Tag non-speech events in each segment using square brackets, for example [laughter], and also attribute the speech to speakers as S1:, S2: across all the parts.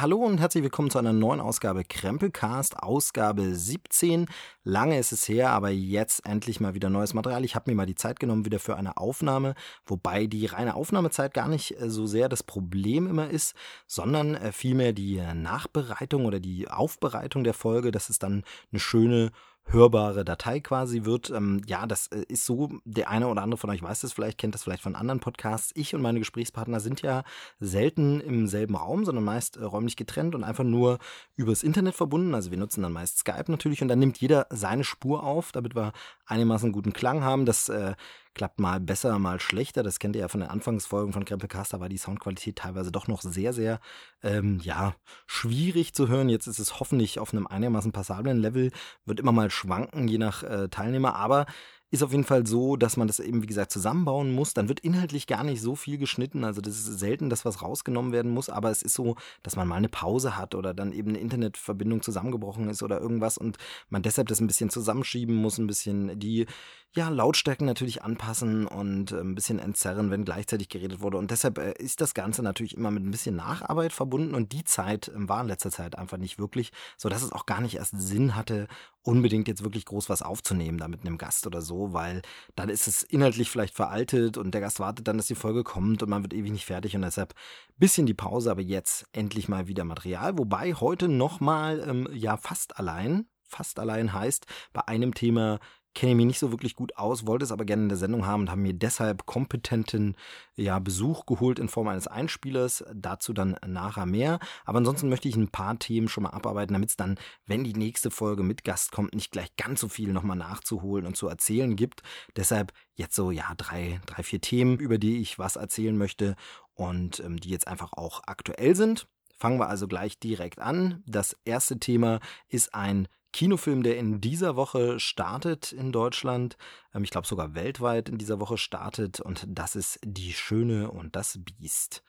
S1: Hallo und herzlich willkommen zu einer neuen Ausgabe Krempelcast, Ausgabe 17. Lange ist es her, aber jetzt endlich mal wieder neues Material. Ich habe mir mal die Zeit genommen wieder für eine Aufnahme, wobei die reine Aufnahmezeit gar nicht äh, so sehr das Problem immer ist, sondern äh, vielmehr die Nachbereitung oder die Aufbereitung der Folge, dass es dann eine schöne hörbare Datei quasi wird. Ähm, ja, das äh, ist so, der eine oder andere von euch weiß das vielleicht, kennt das vielleicht von anderen Podcasts. Ich und meine Gesprächspartner sind ja selten im selben Raum, sondern meist äh, räumlich getrennt und einfach nur übers Internet verbunden. Also wir nutzen dann meist Skype natürlich und dann nimmt jeder seine Spur auf, damit wir einigermaßen guten Klang haben. Das äh, klappt mal besser, mal schlechter. Das kennt ihr ja von den Anfangsfolgen von Krempelcast, da war die Soundqualität teilweise doch noch sehr, sehr, ähm, ja, schwierig zu hören. Jetzt ist es hoffentlich auf einem einigermaßen passablen Level, wird immer mal schwanken, je nach äh, Teilnehmer, aber ist auf jeden Fall so, dass man das eben, wie gesagt, zusammenbauen muss. Dann wird inhaltlich gar nicht so viel geschnitten. Also das ist selten, dass was rausgenommen werden muss, aber es ist so, dass man mal eine Pause hat oder dann eben eine Internetverbindung zusammengebrochen ist oder irgendwas und man deshalb das ein bisschen zusammenschieben muss, ein bisschen die ja, Lautstärken natürlich anpassen und äh, ein bisschen entzerren, wenn gleichzeitig geredet wurde. Und deshalb äh, ist das Ganze natürlich immer mit ein bisschen Nacharbeit verbunden und die Zeit ähm, war in letzter Zeit einfach nicht wirklich, so dass es auch gar nicht erst Sinn hatte, unbedingt jetzt wirklich groß was aufzunehmen da mit einem Gast oder so, weil dann ist es inhaltlich vielleicht veraltet und der Gast wartet dann, dass die Folge kommt und man wird ewig nicht fertig und deshalb bisschen die Pause, aber jetzt endlich mal wieder Material, wobei heute nochmal ähm, ja fast allein fast allein heißt, bei einem Thema kenne mich nicht so wirklich gut aus, wollte es aber gerne in der Sendung haben und haben mir deshalb kompetenten ja, Besuch geholt in Form eines Einspielers. Dazu dann nachher mehr. Aber ansonsten möchte ich ein paar Themen schon mal abarbeiten, damit es dann, wenn die nächste Folge mit Gast kommt, nicht gleich ganz so viel nochmal nachzuholen und zu erzählen gibt. Deshalb jetzt so, ja, drei, drei, vier Themen, über die ich was erzählen möchte und ähm, die jetzt einfach auch aktuell sind. Fangen wir also gleich direkt an. Das erste Thema ist ein Kinofilm, der in dieser Woche startet in Deutschland. Ähm, ich glaube sogar weltweit in dieser Woche startet. Und das ist Die Schöne und das Biest.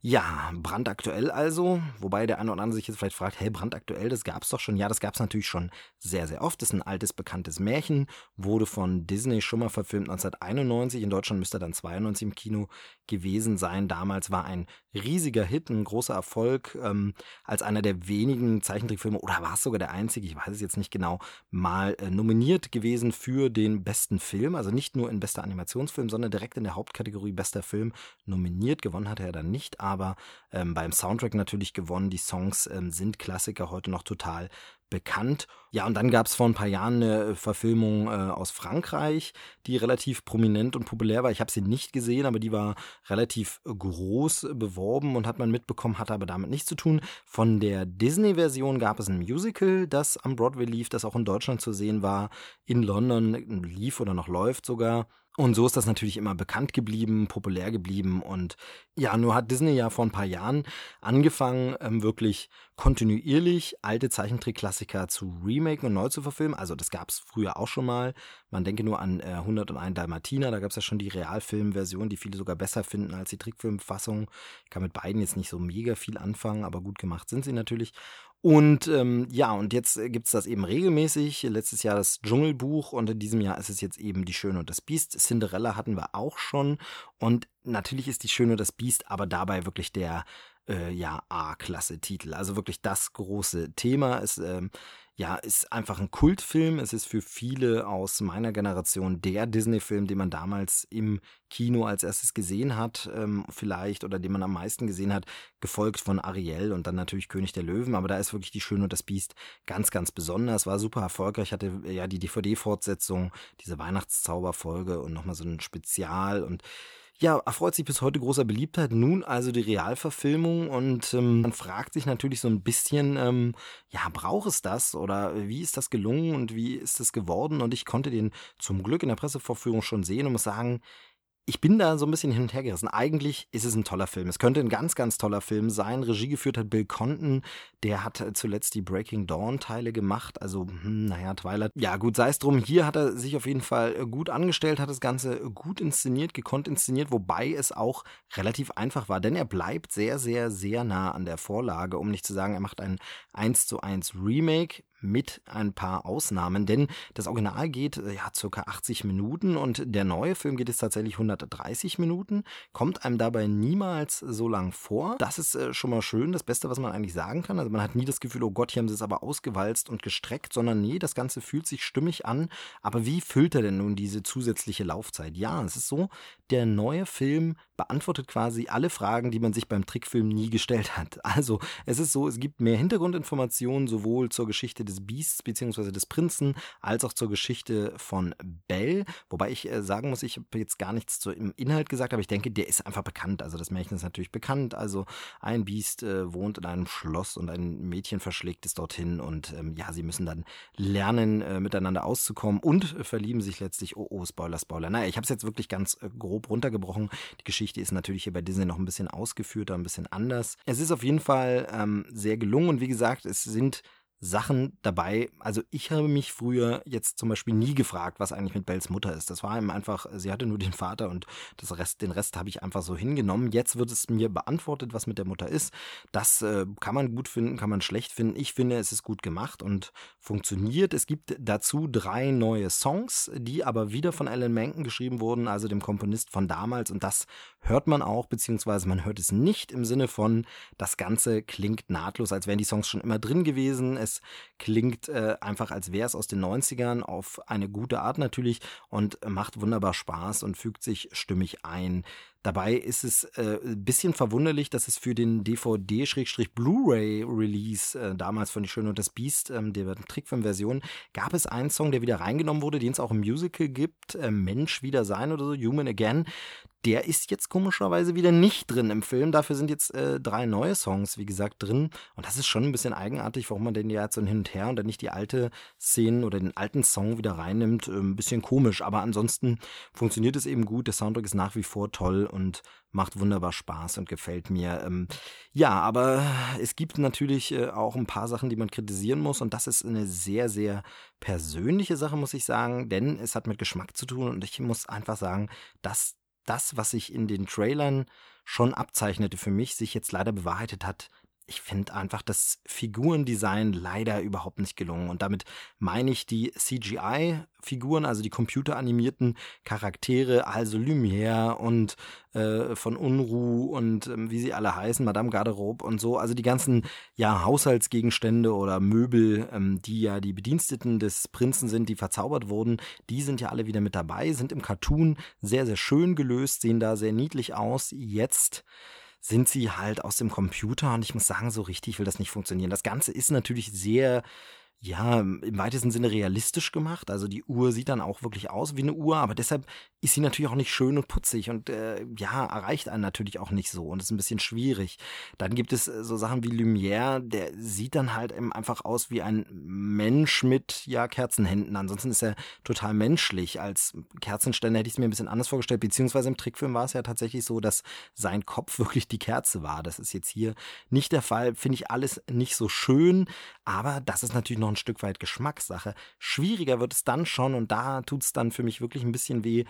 S1: Ja, brandaktuell also. Wobei der eine oder andere sich jetzt vielleicht fragt, hey, brandaktuell, das gab es doch schon. Ja, das gab es natürlich schon sehr, sehr oft. Das ist ein altes, bekanntes Märchen. Wurde von Disney schon mal verfilmt 1991. In Deutschland müsste dann 92 im Kino gewesen sein. Damals war ein riesiger Hit, ein großer Erfolg. Ähm, als einer der wenigen Zeichentrickfilme, oder war es sogar der einzige, ich weiß es jetzt nicht genau, mal äh, nominiert gewesen für den besten Film, also nicht nur in bester Animationsfilm, sondern direkt in der Hauptkategorie bester Film nominiert. Gewonnen hat er dann nicht, aber ähm, beim Soundtrack natürlich gewonnen. Die Songs ähm, sind Klassiker heute noch total bekannt. Ja, und dann gab es vor ein paar Jahren eine Verfilmung äh, aus Frankreich, die relativ prominent und populär war. Ich habe sie nicht gesehen, aber die war relativ groß beworben und hat man mitbekommen, hatte aber damit nichts zu tun. Von der Disney-Version gab es ein Musical, das am Broadway lief, das auch in Deutschland zu sehen war, in London lief oder noch läuft sogar. Und so ist das natürlich immer bekannt geblieben, populär geblieben. Und ja, nur hat Disney ja vor ein paar Jahren angefangen, ähm, wirklich kontinuierlich alte Zeichentrickklassiker zu remaken und neu zu verfilmen. Also das gab es früher auch schon mal. Man denke nur an äh, 101 Dalmatiner, da gab es ja schon die Realfilmversion, die viele sogar besser finden als die Trickfilmfassung. Ich kann mit beiden jetzt nicht so mega viel anfangen, aber gut gemacht sind sie natürlich. Und ähm, ja, und jetzt äh, gibt's das eben regelmäßig. Letztes Jahr das Dschungelbuch und in diesem Jahr ist es jetzt eben Die Schöne und das Biest. Cinderella hatten wir auch schon. Und natürlich ist Die Schöne und das Biest aber dabei wirklich der äh, ja, A-Klasse-Titel. Also wirklich das große Thema. ist. ähm, ja, ist einfach ein Kultfilm. Es ist für viele aus meiner Generation der Disney-Film, den man damals im Kino als erstes gesehen hat, ähm, vielleicht, oder den man am meisten gesehen hat, gefolgt von Ariel und dann natürlich König der Löwen. Aber da ist wirklich die Schöne und das Biest ganz, ganz besonders. War super erfolgreich, hatte ja die DVD-Fortsetzung, diese Weihnachtszauberfolge und nochmal so ein Spezial und ja, erfreut sich bis heute großer Beliebtheit. Nun also die Realverfilmung und ähm, man fragt sich natürlich so ein bisschen, ähm, ja, braucht es das oder wie ist das gelungen und wie ist das geworden? Und ich konnte den zum Glück in der Pressevorführung schon sehen und muss sagen, ich bin da so ein bisschen hin und her gerissen. Eigentlich ist es ein toller Film. Es könnte ein ganz, ganz toller Film sein. Regie geführt hat Bill Conton. Der hat äh, zuletzt die Breaking Dawn Teile gemacht. Also, hm, naja, Twilight. Ja, gut, sei es drum. Hier hat er sich auf jeden Fall äh, gut angestellt, hat das Ganze gut inszeniert, gekonnt inszeniert, wobei es auch relativ einfach war. Denn er bleibt sehr, sehr, sehr nah an der Vorlage, um nicht zu sagen, er macht ein 1 zu 1 Remake mit ein paar Ausnahmen, denn das Original geht äh, ja circa 80 Minuten und der neue Film geht jetzt tatsächlich 130 Minuten, kommt einem dabei niemals so lang vor. Das ist äh, schon mal schön, das Beste, was man eigentlich sagen kann. Also man hat nie das Gefühl, oh Gott, hier haben sie es aber ausgewalzt und gestreckt, sondern nee, das Ganze fühlt sich stimmig an. Aber wie füllt er denn nun diese zusätzliche Laufzeit? Ja, es ist so, der neue Film beantwortet quasi alle Fragen, die man sich beim Trickfilm nie gestellt hat. [laughs] Also es ist so, es gibt mehr Hintergrundinformationen sowohl zur Geschichte des Beasts bzw. des Prinzen als auch zur Geschichte von Belle. Wobei ich äh, sagen muss, ich habe jetzt gar nichts zum Inhalt gesagt, aber ich denke, der ist einfach bekannt. Also das Märchen ist natürlich bekannt. Also ein Biest äh, wohnt in einem Schloss und ein Mädchen verschlägt es dorthin und ähm, ja, sie müssen dann lernen, äh, miteinander auszukommen und verlieben sich letztlich. Oh, oh, Spoiler, Spoiler. Naja, ich habe es jetzt wirklich ganz äh, grob runtergebrochen. Die Geschichte ist natürlich hier bei Disney noch ein bisschen ausgeführter, ein bisschen anders. Es ist auf jeden Fall ähm, sehr gelungen und wie gesagt, es sind Sachen dabei. Also ich habe mich früher jetzt zum Beispiel nie gefragt, was eigentlich mit Bells Mutter ist. Das war ihm einfach, sie hatte nur den Vater und das Rest, den Rest habe ich einfach so hingenommen. Jetzt wird es mir beantwortet, was mit der Mutter ist. Das äh, kann man gut finden, kann man schlecht finden. Ich finde, es ist gut gemacht und funktioniert. Es gibt dazu drei neue Songs, die aber wieder von Alan Menken geschrieben wurden, also dem Komponist von damals. Und das hört man auch, beziehungsweise man hört es nicht im Sinne von, das Ganze klingt nahtlos, als wären die Songs schon immer drin gewesen. Es klingt äh, einfach, als wäre es aus den 90ern auf eine gute Art natürlich und macht wunderbar Spaß und fügt sich stimmig ein. Dabei ist es äh, ein bisschen verwunderlich, dass es für den DVD-Blu-ray-Release äh, damals von Die Schöne und das Biest, ähm, der Trickfilm-Version, gab es einen Song, der wieder reingenommen wurde, den es auch im Musical gibt, äh, Mensch wieder sein oder so, Human Again. Der ist jetzt komischerweise wieder nicht drin im Film. Dafür sind jetzt äh, drei neue Songs, wie gesagt, drin. Und das ist schon ein bisschen eigenartig, warum man den ja jetzt so hin und her und dann nicht die alte Szene oder den alten Song wieder reinnimmt. Äh, ein bisschen komisch. Aber ansonsten funktioniert es eben gut. Der Soundtrack ist nach wie vor toll und macht wunderbar Spaß und gefällt mir. Ähm, ja, aber es gibt natürlich äh, auch ein paar Sachen, die man kritisieren muss. Und das ist eine sehr, sehr persönliche Sache, muss ich sagen. Denn es hat mit Geschmack zu tun. Und ich muss einfach sagen, dass das, was sich in den Trailern schon abzeichnete für mich, sich jetzt leider bewahrheitet hat. Ich finde einfach das Figurendesign leider überhaupt nicht gelungen. Und damit meine ich die CGI Figuren, also die computeranimierten Charaktere, also Lumière und äh, von Unruh und ähm, wie sie alle heißen, Madame Garderobe und so, also die ganzen ja Haushaltsgegenstände oder Möbel, ähm, die ja die Bediensteten des Prinzen sind, die verzaubert wurden, die sind ja alle wieder mit dabei, sind im Cartoon sehr, sehr schön gelöst, sehen da sehr niedlich aus. Jetzt sind sie halt aus dem Computer und ich muss sagen, so richtig will das nicht funktionieren. Das Ganze ist natürlich sehr ja, im weitesten Sinne realistisch gemacht. Also die Uhr sieht dann auch wirklich aus wie eine Uhr, aber deshalb ist sie natürlich auch nicht schön und putzig und äh, ja, erreicht einen natürlich auch nicht so und ist ein bisschen schwierig. Dann gibt es äh, so Sachen wie Lumière, der sieht dann halt einfach aus wie ein Mensch mit ja Kerzenhänden. Ansonsten ist er total menschlich. Als Kerzenständer hätte ich es mir ein bisschen anders vorgestellt, beziehungsweise im Trickfilm war es ja tatsächlich so, dass sein Kopf [laughs] wirklich die Kerze war. Das ist jetzt hier nicht der Fall. Finde ich alles nicht so schön, aber das ist natürlich noch ein Stück weit Geschmackssache. Schwieriger wird es dann schon und da tut es dann für mich wirklich ein bisschen weh,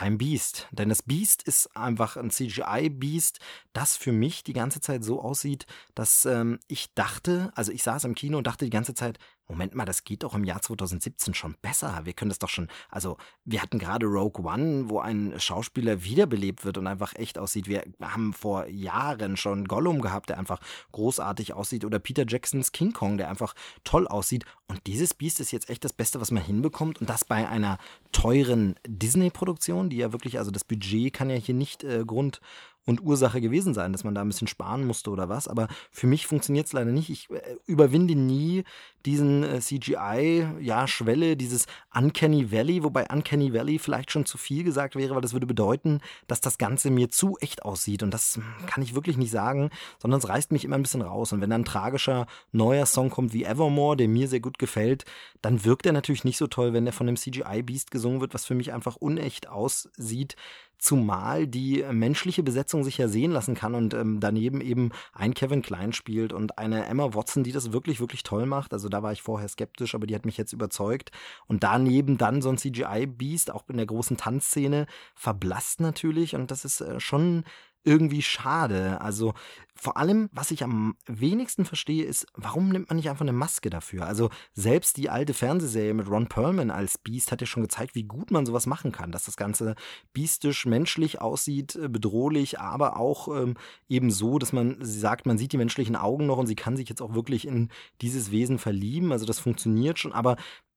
S1: beim Beast. Denn das Beast ist einfach ein CGI-Beast, das für mich die ganze Zeit so aussieht, dass ähm, ich dachte, also ich saß im Kino und dachte die ganze Zeit, Moment mal, das geht doch im Jahr 2017 schon besser. Wir können das doch schon, also wir hatten gerade Rogue One, wo ein Schauspieler wiederbelebt wird und einfach echt aussieht. Wir haben vor Jahren schon Gollum gehabt, der einfach großartig aussieht oder Peter Jacksons King Kong, der einfach toll aussieht. Und dieses Biest ist jetzt echt das Beste, was man hinbekommt und das bei einer teuren Disney-Produktion, die ja wirklich, also das Budget kann ja hier nicht äh, Grund und Ursache gewesen sein, dass man da ein bisschen sparen musste oder was. Aber für mich funktioniert es leider nicht. Ich äh, überwinde nie diesen äh, CGI-Schwelle, ja, dieses Uncanny Valley, wobei Uncanny Valley vielleicht schon zu viel gesagt wäre, weil das würde bedeuten, dass das Ganze mir zu echt aussieht. Und das hm, kann ich wirklich nicht sagen, sondern es reißt mich immer ein bisschen raus. Und wenn dann ein tragischer neuer Song kommt wie Evermore, der mir sehr gut gefällt, dann wirkt er natürlich nicht so toll, wenn der von dem CGI-Beast gesungen wird, was für mich einfach unecht aussieht. Zumal die menschliche Besetzung sich ja sehen lassen kann und ähm, daneben eben ein Kevin Klein spielt und eine Emma Watson, die das wirklich, wirklich toll macht. Also da war ich vorher skeptisch, aber die hat mich jetzt überzeugt. Und daneben dann so ein CGI-Beast, auch in der großen Tanzszene, verblasst natürlich. Und das ist äh, schon irgendwie schade. Also vor allem, was ich am wenigsten verstehe, ist, warum nimmt man nicht einfach eine Maske dafür? Also selbst die alte Fernsehserie mit Ron Perlman als Beast hat ja schon gezeigt, wie gut man sowas machen kann, dass das Ganze biestisch, menschlich aussieht, äh, bedrohlich, aber auch ähm, eben so, dass man sagt, man sieht die menschlichen Augen noch und sie kann sich jetzt auch wirklich in dieses Wesen verlieben. Also das funktioniert schon, aber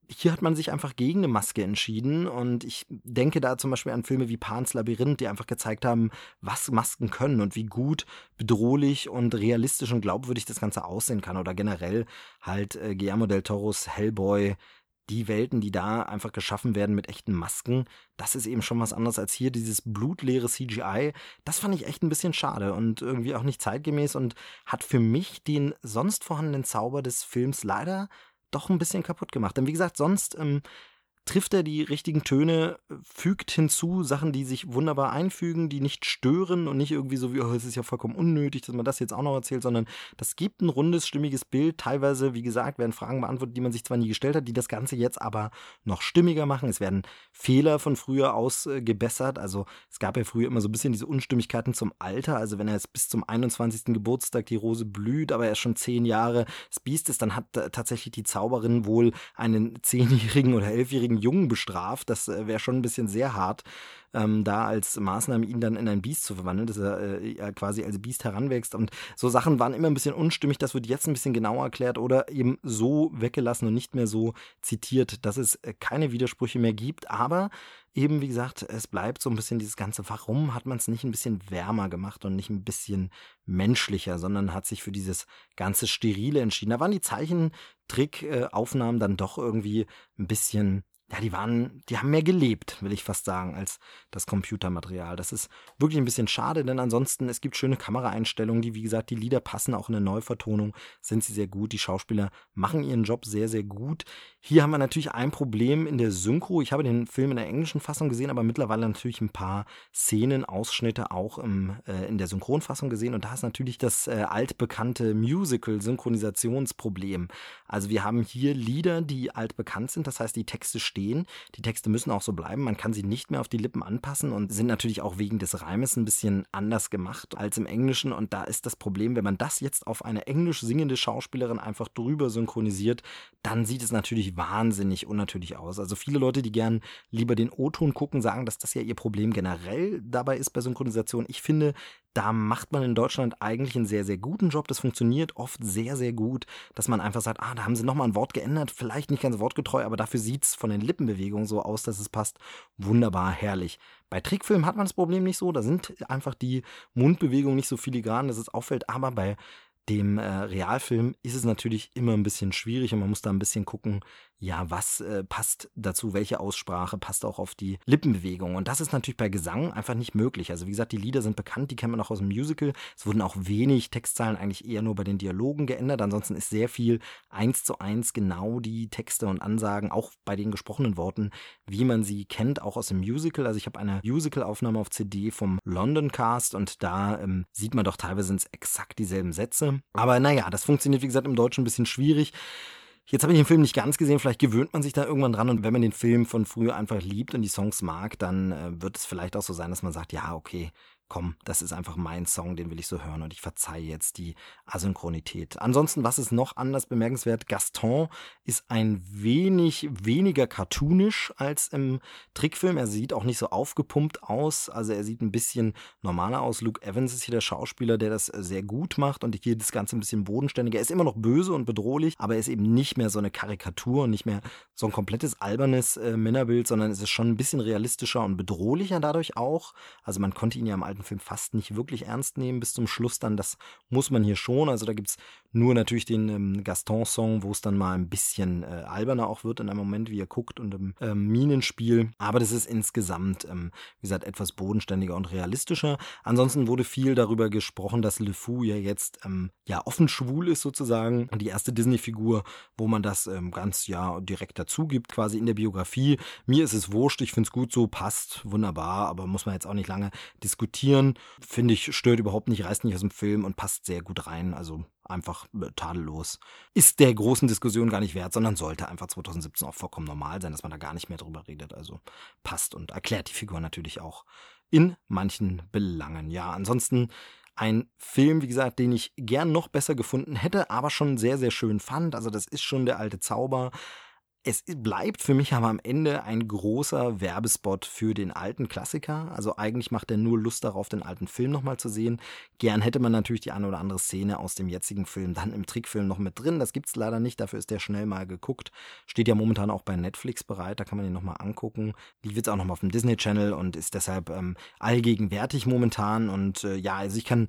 S1: hier hat man sich einfach gegen eine Maske entschieden. Und ich denke da zum Beispiel an Filme wie Pans Labyrinth, die einfach gezeigt haben, was Masken können und wie gut, bedrohlich und realistisch und glaubwürdig das Ganze aussehen kann. Oder generell halt äh, Guillermo del Toros Hellboy, die Welten, die da einfach geschaffen werden mit echten Masken, das ist eben schon was anderes als hier dieses blutleere CGI. Das fand ich echt ein bisschen schade und irgendwie auch nicht zeitgemäß und hat für mich den sonst vorhandenen Zauber des Films leider doch ein bisschen kaputt gemacht. Denn wie gesagt, sonst ähm, trifft er die richtigen Töne, fügt hinzu Sachen, die sich wunderbar einfügen, die nicht stören und nicht irgendwie so wie, oh, es ist ja vollkommen unnötig, dass man das jetzt auch noch erzählt, sondern das gibt ein rundes, stimmiges Bild. Teilweise, wie gesagt, werden Fragen beantwortet, die man sich zwar nie gestellt hat, die das Ganze jetzt aber noch stimmiger machen. Es werden Fehler von früher ausgebessert. Also es gab ja früher immer so ein bisschen diese Unstimmigkeiten zum Alter. Also wenn er jetzt bis zum 21. Geburtstag die Rose blüht, aber er schon zehn Jahre das Biest ist, dann hat tatsächlich die Zauberin wohl einen zehnjährigen oder elfjährigen Jungen bestraft. Das äh, wäre schon ein bisschen sehr hart, ähm, da als Maßnahme ihn dann in ein Biest zu verwandeln, dass er äh, quasi als Biest heranwächst. Und so Sachen waren immer ein bisschen unstimmig. Das wird jetzt ein bisschen genauer erklärt oder eben so weggelassen und nicht mehr so zitiert, dass es äh, keine Widersprüche mehr gibt. Aber eben, wie gesagt, es bleibt so ein bisschen dieses Ganze, warum hat man es nicht ein bisschen wärmer gemacht und nicht ein bisschen menschlicher, sondern hat sich für dieses ganze Sterile entschieden. Da waren die Zeichentrickaufnahmen dann doch irgendwie ein bisschen ja, die waren, die haben mehr gelebt, will ich fast sagen, als das Computermaterial. Das ist wirklich ein bisschen schade, denn ansonsten, es gibt schöne Kameraeinstellungen, die, wie gesagt, die Lieder passen auch in der Neuvertonung, sind sie sehr gut. Die Schauspieler machen ihren Job sehr, sehr gut. Hier haben wir natürlich ein Problem in der Synchro. Ich habe den Film in der englischen Fassung gesehen, aber mittlerweile natürlich ein paar Szenen, Ausschnitte auch im, äh, in der Synchronfassung gesehen. Und da ist natürlich das äh, altbekannte Musical-Synchronisationsproblem. Also wir haben hier Lieder, die altbekannt sind, das heißt, die Texte stehen. Die Texte müssen auch so bleiben. Man kann sie nicht mehr auf die Lippen anpassen und sind natürlich auch wegen des Reimes ein bisschen anders gemacht als im Englischen. Und da ist das Problem, wenn man das jetzt auf eine englisch singende Schauspielerin einfach drüber synchronisiert, dann sieht es natürlich wahnsinnig unnatürlich aus. Also viele Leute, die gern lieber den O-Ton gucken, sagen, dass das ja ihr Problem generell dabei ist bei Synchronisation. Ich finde, da macht man in Deutschland eigentlich einen sehr, sehr guten Job. Das funktioniert oft sehr, sehr gut, dass man einfach sagt, ah, da haben sie nochmal ein Wort geändert, vielleicht nicht ganz wortgetreu, aber dafür sieht es von den Lippenbewegungen so aus, dass es passt. Wunderbar, herrlich. Bei Trickfilmen hat man das Problem nicht so, da sind einfach die Mundbewegungen nicht so filigran, dass es auffällt, aber bei dem äh, Realfilm ist es natürlich immer ein bisschen schwierig und man muss da ein bisschen gucken, ja, was äh, passt dazu, welche Aussprache passt auch auf die Lippenbewegung. Und das ist natürlich bei Gesang einfach nicht möglich. Also wie gesagt, die Lieder sind bekannt, die kennt man auch aus dem Musical. Es wurden auch wenig Textzeilen eigentlich eher nur bei den Dialogen geändert. Ansonsten ist sehr viel eins zu eins genau die Texte und Ansagen, auch bei den gesprochenen Worten, wie man sie kennt, auch aus dem Musical. Also ich habe eine Musical-Aufnahme auf CD vom London Cast und da ähm, sieht man doch teilweise sind es exakt dieselben Sätze. Aber naja, das funktioniert wie gesagt im Deutschen ein bisschen schwierig. Jetzt habe ich den Film nicht ganz gesehen, vielleicht gewöhnt man sich da irgendwann dran. Und wenn man den Film von früher einfach liebt und die Songs mag, dann äh, wird es vielleicht auch so sein, dass man sagt, ja, okay, komm, das ist einfach mein Song, den will ich so hören und ich verzeihe jetzt die Asynchronität. Ansonsten, was ist noch anders bemerkenswert? Gaston ist ein wenig weniger cartoonisch als im Trickfilm. Er sieht auch nicht so aufgepumpt aus, also er sieht ein bisschen normaler aus. Luke Evans ist hier der Schauspieler, der das sehr gut macht und hier das Ganze ein bisschen bodenständiger. Er ist immer noch böse und bedrohlich, aber er ist eben nicht mehr so eine Karikatur und nicht mehr so ein komplettes albernes äh, Männerbild, sondern es ist schon ein bisschen realistischer und bedrohlicher dadurch auch. Also man konnte ihn ja im alten zweiten Film fast nicht wirklich ernst nehmen bis zum Schluss dann. Das muss man hier schon. Also da gibt es nur natürlich den ähm, Gaston-Song, wo es dann mal ein bisschen äh, alberner auch wird in einem Moment, wie er guckt und im ähm, Minenspiel. Aber das ist insgesamt, ähm, wie gesagt, etwas bodenständiger und realistischer. Ansonsten wurde viel darüber gesprochen, dass Le Fou ja jetzt ähm, ja offen schwul ist sozusagen. Die erste Disney-Figur, wo man das ähm, ganz ja direkt dazu gibt, quasi in der Biografie. Mir ist es wurscht, ich finde es gut so, passt wunderbar, aber muss man jetzt auch nicht lange diskutieren inszenieren. Finde ich, stört überhaupt nicht, reißt nicht aus dem Film und passt sehr gut rein. Also einfach äh, tadellos. Ist der großen Diskussion gar nicht wert, sondern sollte einfach 2017 auch vollkommen normal sein, dass man da gar nicht mehr drüber redet. Also passt und erklärt die Figur natürlich auch in manchen Belangen. Ja, ansonsten ein Film, wie gesagt, den ich gern noch besser gefunden hätte, aber schon sehr, sehr schön fand. Also das ist schon der alte Zauber. Es bleibt für mich aber am Ende ein großer Werbespot für den alten Klassiker. Also eigentlich macht er nur Lust darauf, den alten Film nochmal zu sehen. Gern hätte man natürlich die eine oder andere Szene aus dem jetzigen Film dann im Trickfilm noch mit drin. Das gibt's leider nicht, dafür ist der schnell mal geguckt. Steht ja momentan auch bei Netflix bereit, da kann man ihn nochmal angucken. Lief jetzt auch nochmal auf dem Disney Channel und ist deshalb ähm, allgegenwärtig momentan. Und äh, ja, also ich kann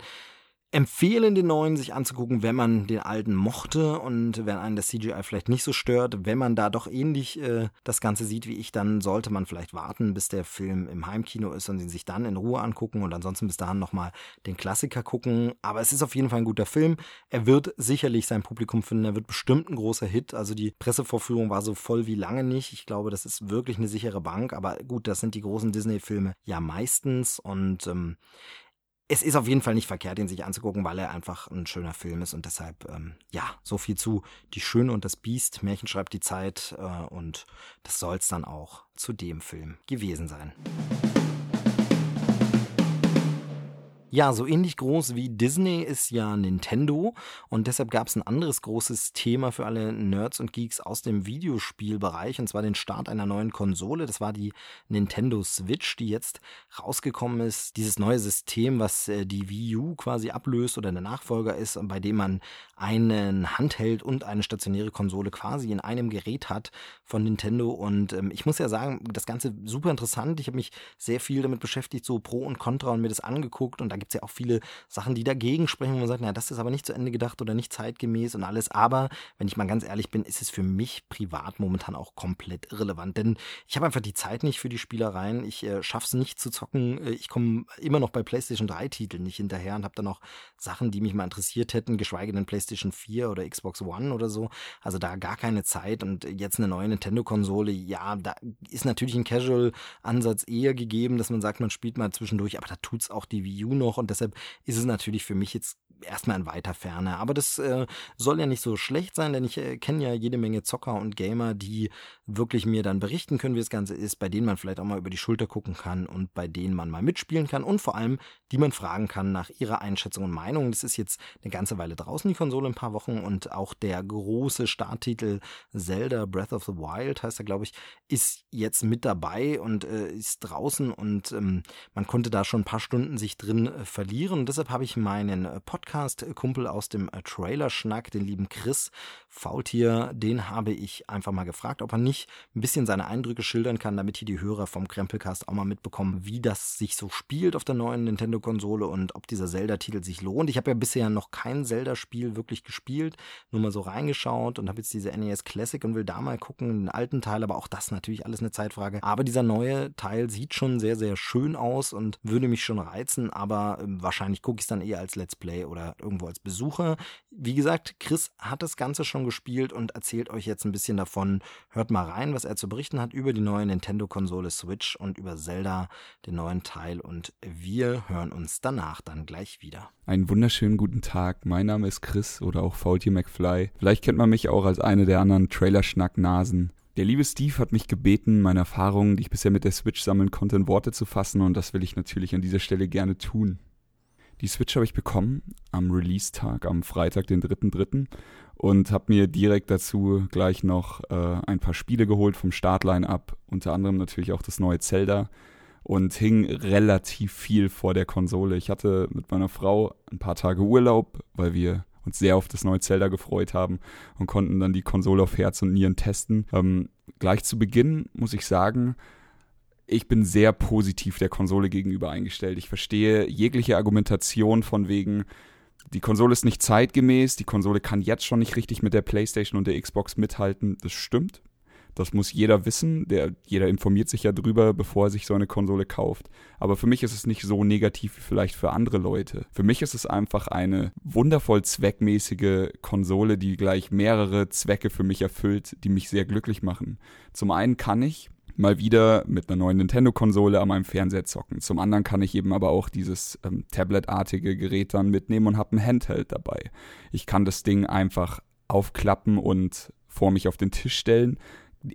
S1: empfehlen, den neuen sich anzugucken, wenn man den alten mochte und wenn einen das CGI vielleicht nicht so stört. Wenn man da doch ähnlich äh, das Ganze sieht wie ich, dann sollte man vielleicht warten, bis der Film im Heimkino ist und ihn sich dann in Ruhe angucken und ansonsten bis dahin nochmal den Klassiker gucken. Aber es ist auf jeden Fall ein guter Film. Er wird sicherlich sein Publikum finden. Er wird bestimmt ein großer Hit. Also die Pressevorführung war so voll wie lange nicht. Ich glaube, das ist wirklich eine sichere Bank. Aber gut, das sind die großen Disney-Filme ja meistens und ähm, es ist auf jeden Fall nicht verkehrt, ihn sich anzugucken, weil er einfach ein schöner Film ist und deshalb, ähm, ja, so viel zu Die Schöne und das Biest, Märchen schreibt die Zeit äh, und das soll es dann auch zu dem Film gewesen sein. Ja, so ähnlich groß wie Disney ist ja Nintendo und deshalb gab es ein anderes großes Thema für alle Nerds und Geeks aus dem Videospielbereich und zwar den Start einer neuen Konsole. Das war die Nintendo Switch, die jetzt rausgekommen ist. Dieses neue System, was äh, die Wii U quasi ablöst oder der Nachfolger ist, bei dem man einen Handheld und eine stationäre Konsole quasi in einem Gerät hat von Nintendo und ähm, ich muss ja sagen, das Ganze super interessant. Ich habe mich sehr viel damit beschäftigt, so Pro und Contra und mir das angeguckt und da gibt es ja auch viele Sachen, die dagegen sprechen, wo man sagt, na, das ist aber nicht zu Ende gedacht oder nicht zeitgemäß und alles. Aber wenn ich mal ganz ehrlich bin, ist es für mich privat momentan auch komplett irrelevant. Denn ich habe einfach die Zeit nicht für die Spielereien. Ich äh, schaffe es nicht zu zocken. Äh, ich komme immer noch bei PlayStation 3 Titeln nicht hinterher und habe dann auch Sachen, die mich mal interessiert hätten, geschweige denn PlayStation 4 oder Xbox One oder so. Also da gar keine Zeit und jetzt eine neue Nintendo-Konsole, ja, da ist natürlich ein Casual-Ansatz eher gegeben, dass man sagt, man spielt mal zwischendurch, aber da tut es auch die Wii U noch noch und deshalb ist es natürlich für mich jetzt erstmal in weiter Ferne. Aber das äh, soll ja nicht so schlecht sein, denn ich äh, kenne ja jede Menge Zocker und Gamer, die wirklich mir dann berichten können, wie das Ganze ist, bei denen man vielleicht auch mal über die Schulter gucken kann und bei denen man mal mitspielen kann und vor allem, die man fragen kann nach ihrer Einschätzung und Meinung. Das ist jetzt eine ganze Weile draußen, die Konsole, ein paar Wochen und auch der große Starttitel Zelda Breath of the Wild heißt er, glaube ich, ist jetzt mit dabei und äh, ist draußen und ähm, man konnte da schon ein paar Stunden sich drin äh, verlieren. Und deshalb habe ich meinen äh, Podcast-Kumpel aus dem äh, Trailer-Schnack, den lieben Chris Faultier, den habe ich einfach mal gefragt, ob er nicht ein bisschen seine Eindrücke schildern kann, damit hier die Hörer vom Krempelcast auch mal mitbekommen, wie das sich so spielt auf der neuen Nintendo-Konsole und ob dieser Zelda-Titel sich lohnt. Ich habe ja bisher noch kein Zelda-Spiel wirklich gespielt, nur mal so reingeschaut und habe jetzt diese NES Classic und will da mal gucken, den alten Teil, aber auch das natürlich alles eine Zeitfrage. Aber dieser neue Teil sieht schon sehr, sehr schön aus und würde mich schon reizen, aber ähm, wahrscheinlich gucke ich es dann eher als Let's Play oder irgendwo als Besucher. Wie gesagt, Chris hat das Ganze schon gespielt und erzählt euch jetzt ein bisschen davon. Hört mal rein, was er zu berichten hat über die neue Nintendo-Konsole Switch und über Zelda, den neuen Teil. Und wir hören uns danach dann gleich wieder.
S2: Einen wunderschönen guten Tag. Mein Name ist Chris oder auch Faultier McFly. Vielleicht kennt man mich auch als eine der anderen Trailerschnack-Nasen. Der liebe Steve hat mich gebeten, meine Erfahrungen, die ich bisher mit der Switch sammeln konnte, in Worte zu fassen und das will ich natürlich an dieser Stelle gerne tun. Die Switch habe ich bekommen am Release-Tag, am Freitag, den 3.3. und habe mir direkt dazu gleich noch äh, ein paar Spiele geholt vom Startline-Up, unter anderem natürlich auch das neue Zelda und hing relativ viel vor der Konsole. Ich hatte mit meiner Frau ein paar Tage Urlaub, weil wir uns sehr auf das neue Zelda gefreut haben und konnten dann die Konsole auf Herz und Nieren testen. Ähm, gleich zu Beginn muss ich sagen, ich bin sehr positiv der Konsole gegenüber eingestellt. Ich verstehe jegliche Argumentation von wegen, die Konsole ist nicht zeitgemäß, die Konsole kann jetzt schon nicht richtig mit der PlayStation und der Xbox mithalten. Das stimmt. Das muss jeder wissen. Der, jeder informiert sich ja drüber, bevor er sich so eine Konsole kauft. Aber für mich ist es nicht so negativ wie vielleicht für andere Leute. Für mich ist es einfach eine wundervoll zweckmäßige Konsole, die gleich mehrere Zwecke für mich erfüllt, die mich sehr glücklich machen. Zum einen kann ich mal wieder mit einer neuen Nintendo-Konsole an meinem Fernseher zocken. Zum anderen kann ich eben aber auch dieses ähm, Tablet-artige Gerät dann mitnehmen und habe ein Handheld dabei. Ich kann das Ding einfach aufklappen und vor mich auf den Tisch stellen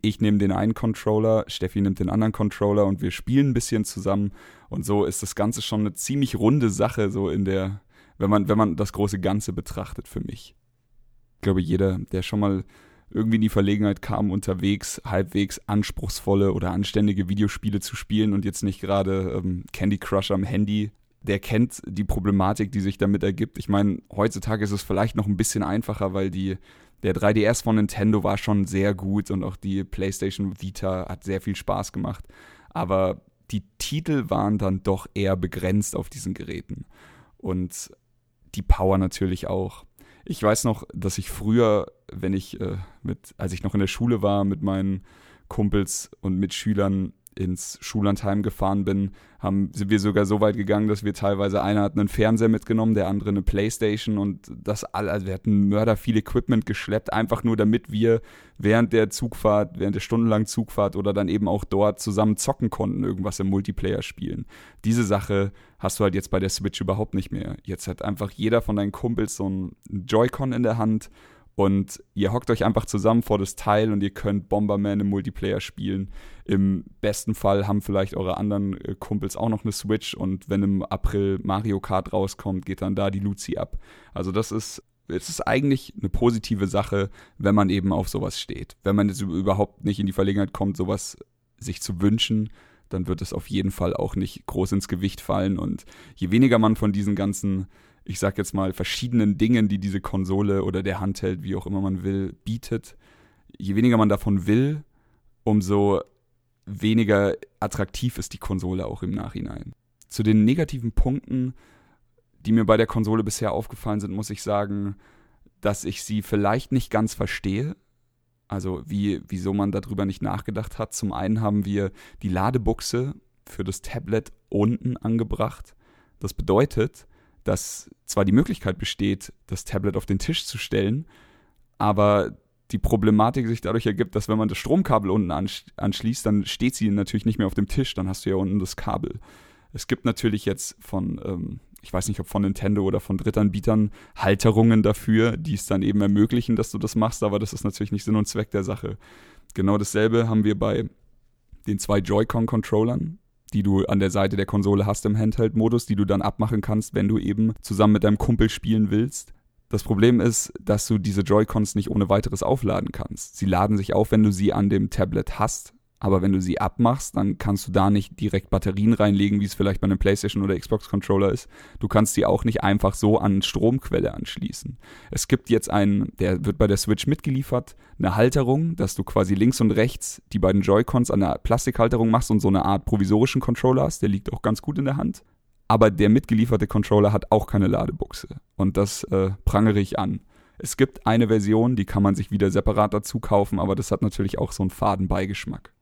S2: ich nehme den einen Controller, Steffi nimmt den anderen Controller und wir spielen ein bisschen zusammen. Und so ist das Ganze schon eine ziemlich runde Sache, so in der, wenn man, wenn man das große Ganze betrachtet für mich. Ich glaube, jeder, der schon mal irgendwie in die Verlegenheit kam, unterwegs halbwegs anspruchsvolle oder anständige Videospiele zu spielen und jetzt nicht gerade ähm, Candy Crush am Handy, der kennt die Problematik, die sich damit ergibt. Ich meine, heutzutage ist es vielleicht noch ein bisschen einfacher, weil die, der 3DS von Nintendo war schon sehr gut und auch die PlayStation Vita hat sehr viel Spaß gemacht. Aber die Titel waren dann doch eher begrenzt auf diesen Geräten. Und die Power natürlich auch. Ich weiß noch, dass ich früher, wenn ich äh, mit, als ich noch in der Schule war, mit meinen Kumpels und Mitschülern ins Schullandheim gefahren bin, haben, sind wir sogar so weit gegangen, dass wir teilweise, einer hat einen Fernseher mitgenommen, der andere eine Playstation und das all, also wir hatten Mörder viel Equipment geschleppt, einfach nur damit wir während der Zugfahrt, während der stundenlangen Zugfahrt oder dann eben auch dort zusammen zocken konnten, irgendwas im Multiplayer spielen. Diese Sache hast du halt jetzt bei der Switch überhaupt nicht mehr. Jetzt hat einfach jeder von deinen Kumpels so ein Joy-Con in der Hand und ihr hockt euch einfach zusammen vor das Teil und ihr könnt Bomberman im Multiplayer spielen. Im besten Fall haben vielleicht eure anderen äh, Kumpels auch noch eine Switch und wenn im April Mario Kart rauskommt, geht dann da die Luzi ab. Also das ist es ist eigentlich eine positive Sache, wenn man eben auf sowas steht. Wenn man jetzt überhaupt nicht in die Verlegenheit kommt, sowas sich zu wünschen, dann wird es auf jeden Fall auch nicht groß ins Gewicht fallen. Und je weniger man von diesen ganzen ich sag jetzt mal, verschiedenen Dingen, die diese Konsole oder der Handheld, wie auch immer man will, bietet, je weniger man davon will, umso weniger attraktiv ist die Konsole auch im Nachhinein. Zu den negativen Punkten, die mir bei der Konsole bisher aufgefallen sind, muss ich sagen, dass ich sie vielleicht nicht ganz verstehe. Also wie, wieso man darüber nicht nachgedacht hat. Zum einen haben wir die Ladebuchse für das Tablet unten angebracht. Das bedeutet, dass zwar die Möglichkeit besteht, das Tablet auf den Tisch zu stellen, aber die Problematik sich dadurch ergibt, dass wenn man das Stromkabel unten anschließt, dann steht sie natürlich nicht mehr auf dem Tisch, dann hast du ja unten das Kabel. Es gibt natürlich jetzt von, ähm, ich weiß nicht, ob von Nintendo oder von Drittanbietern Halterungen dafür, die es dann eben ermöglichen, dass du das machst, aber das ist natürlich nicht Sinn und Zweck der Sache. Genau dasselbe haben wir bei den zwei Joy-Con-Controllern die du an der Seite der Konsole hast im Handheld-Modus, die du dann abmachen kannst, wenn du eben zusammen mit deinem Kumpel spielen willst. Das Problem ist, dass du diese Joy-Cons nicht ohne weiteres aufladen kannst. Sie laden sich auf, wenn du sie an dem Tablet hast, aber wenn du sie abmachst, dann kannst du da nicht direkt Batterien reinlegen, wie es vielleicht bei einem PlayStation oder Xbox Controller ist. Du kannst sie auch nicht einfach so an Stromquelle anschließen. Es gibt jetzt einen, der wird bei der Switch mitgeliefert, eine Halterung, dass du quasi links und rechts die beiden Joy-Cons an der Plastikhalterung machst und so eine Art provisorischen Controller hast. Der liegt auch ganz gut in der Hand. Aber der mitgelieferte Controller hat auch keine Ladebuchse. Und das äh, prangere ich an. Es gibt eine Version, die kann man sich wieder separat dazu kaufen, aber das hat natürlich auch so einen faden Beigeschmack.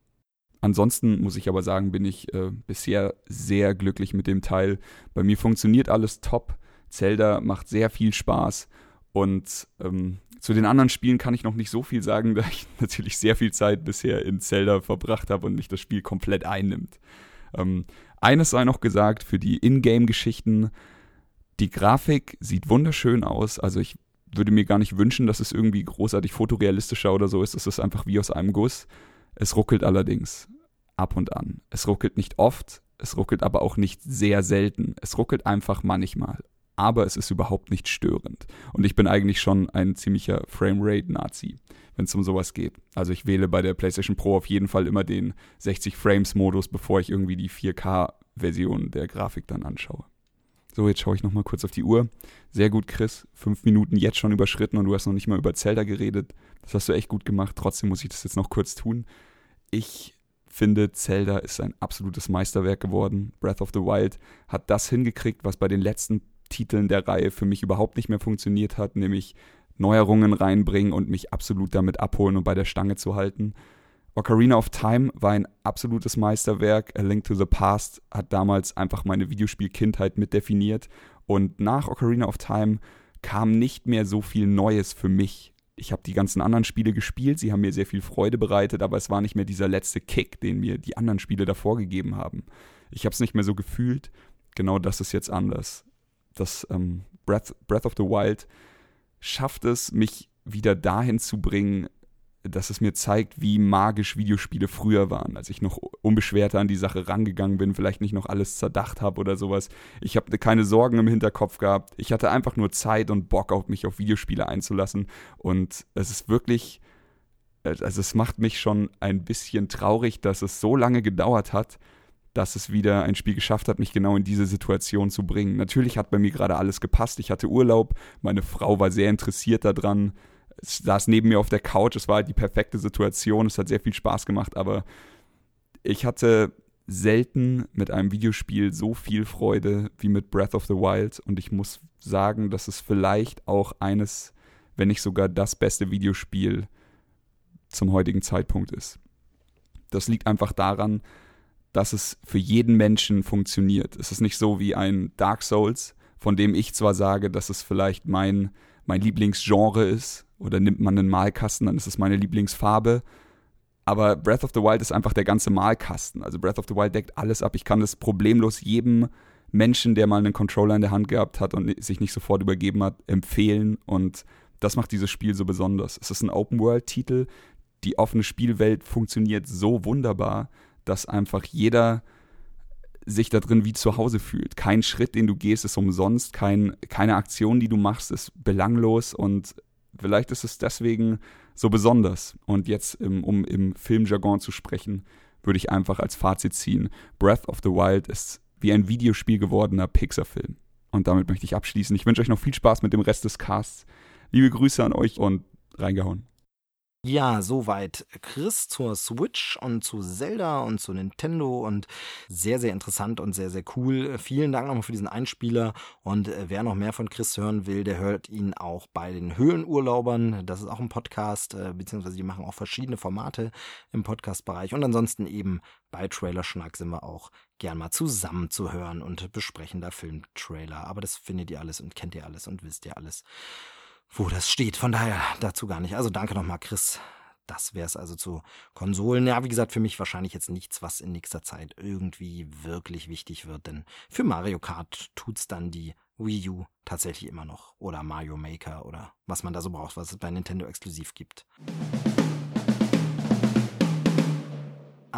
S2: Ansonsten muss ich aber sagen, bin ich äh, bisher sehr glücklich mit dem Teil. Bei mir funktioniert alles top. Zelda macht sehr viel Spaß und ähm, zu den anderen Spielen kann ich noch nicht so viel sagen, [laughs] da ich natürlich sehr viel Zeit bisher in Zelda verbracht habe und mich das Spiel komplett einnimmt. Ähm, eines sei noch gesagt für die Ingame-Geschichten. Die Grafik sieht wunderschön aus. Also ich würde mir gar nicht wünschen, dass es irgendwie großartig fotorealistischer oder so ist. Es ist einfach wie aus einem Guss. Es ruckelt allerdings ab und an. Es ruckelt nicht oft, es ruckelt aber auch nicht sehr selten. Es ruckelt einfach manchmal. Aber es ist überhaupt nicht störend. Und ich bin eigentlich schon ein ziemlicher Framerate-Nazi, wenn es um sowas geht. Also ich wähle bei der PlayStation Pro auf jeden Fall immer den 60 Frames-Modus, bevor ich irgendwie die 4K-Version der Grafik dann anschaue. So, jetzt schaue ich nochmal kurz auf die Uhr. Sehr gut, Chris. Fünf Minuten jetzt schon überschritten und du hast noch nicht mal über Zelda geredet. Das hast du echt gut gemacht. Trotzdem muss ich das jetzt noch kurz tun. Ich finde, Zelda ist ein absolutes Meisterwerk geworden. Breath of the Wild hat das hingekriegt, was bei den letzten Titeln der Reihe für mich überhaupt nicht mehr funktioniert hat, nämlich Neuerungen reinbringen und mich absolut damit abholen und bei der Stange zu halten. Ocarina of Time war ein absolutes Meisterwerk. A Link to the Past hat damals einfach meine Videospielkindheit mitdefiniert. Und nach Ocarina of Time kam nicht mehr so viel Neues für mich ich habe die ganzen anderen Spiele gespielt, sie haben mir sehr viel Freude bereitet, aber es war nicht mehr dieser letzte Kick, den mir die anderen Spiele davor gegeben haben. Ich habe es nicht mehr so gefühlt. Genau das ist jetzt anders. Das ähm, Breath, Breath of the Wild schafft es, mich wieder dahin zu bringen, dass es mir zeigt, wie magisch Videospiele früher waren, als ich noch unbeschwerter an die Sache rangegangen bin, vielleicht nicht noch alles zerdacht habe oder sowas. Ich habe keine Sorgen im Hinterkopf gehabt. Ich hatte einfach nur Zeit und Bock auf mich auf Videospiele einzulassen und es ist wirklich also es macht mich schon ein bisschen traurig, dass es so lange gedauert hat, dass es wieder ein Spiel geschafft hat, mich genau in diese Situation zu bringen. Natürlich hat bei mir gerade alles gepasst. Ich hatte Urlaub, meine Frau war sehr interessiert daran, saß neben mir auf der Couch, es war halt die perfekte Situation, es hat sehr viel Spaß gemacht, aber ich hatte selten mit einem Videospiel so viel Freude wie mit Breath of the Wild und ich muss sagen, dass es vielleicht auch eines, wenn nicht sogar das beste Videospiel zum heutigen Zeitpunkt ist. Das liegt einfach daran, dass es für jeden Menschen funktioniert. Es ist nicht so wie ein Dark Souls, von dem ich zwar sage, dass es vielleicht mein, mein Lieblingsgenre ist, oder nimmt man einen Malkasten, dann ist es meine Lieblingsfarbe. Aber Breath of the Wild ist einfach der ganze Malkasten. Also Breath of the Wild deckt alles ab. Ich kann das problemlos jedem Menschen, der mal einen Controller in der Hand gehabt hat und sich nicht sofort übergeben hat, empfehlen. Und das macht dieses Spiel so besonders. Es ist ein Open-World-Titel. Die offene Spielwelt funktioniert so wunderbar, dass einfach jeder sich da drin wie zu Hause fühlt. Kein Schritt, den du gehst, ist umsonst. Kein, keine Aktion, die du machst, ist belanglos. Und vielleicht ist es deswegen so besonders. Und jetzt, um im Filmjargon zu sprechen, würde ich einfach als Fazit ziehen: Breath of the Wild ist wie ein Videospiel gewordener Pixar-Film. Und damit möchte ich abschließen. Ich wünsche euch noch viel Spaß mit dem Rest des Casts. Liebe Grüße an euch und reingehauen.
S1: Ja, soweit Chris zur Switch und zu Zelda und zu Nintendo und sehr, sehr interessant und sehr, sehr cool. Vielen Dank nochmal für diesen Einspieler und äh, wer noch mehr von Chris hören will, der hört ihn auch bei den Höhlenurlaubern. Das ist auch ein Podcast, äh, beziehungsweise die machen auch verschiedene Formate im Podcast-Bereich und ansonsten eben bei Trailer Schnack sind wir auch gern mal zusammen zu hören und besprechen da Filmtrailer. Aber das findet ihr alles und kennt ihr alles und wisst ihr alles wo das steht. Von daher dazu gar nicht. Also danke nochmal, Chris. Das wäre es also zu Konsolen. Ja, wie gesagt, für mich wahrscheinlich jetzt nichts, was in nächster Zeit irgendwie wirklich wichtig wird, denn für Mario Kart tut's dann die Wii U tatsächlich immer noch. Oder Mario Maker oder was man da so braucht, was es bei Nintendo exklusiv gibt.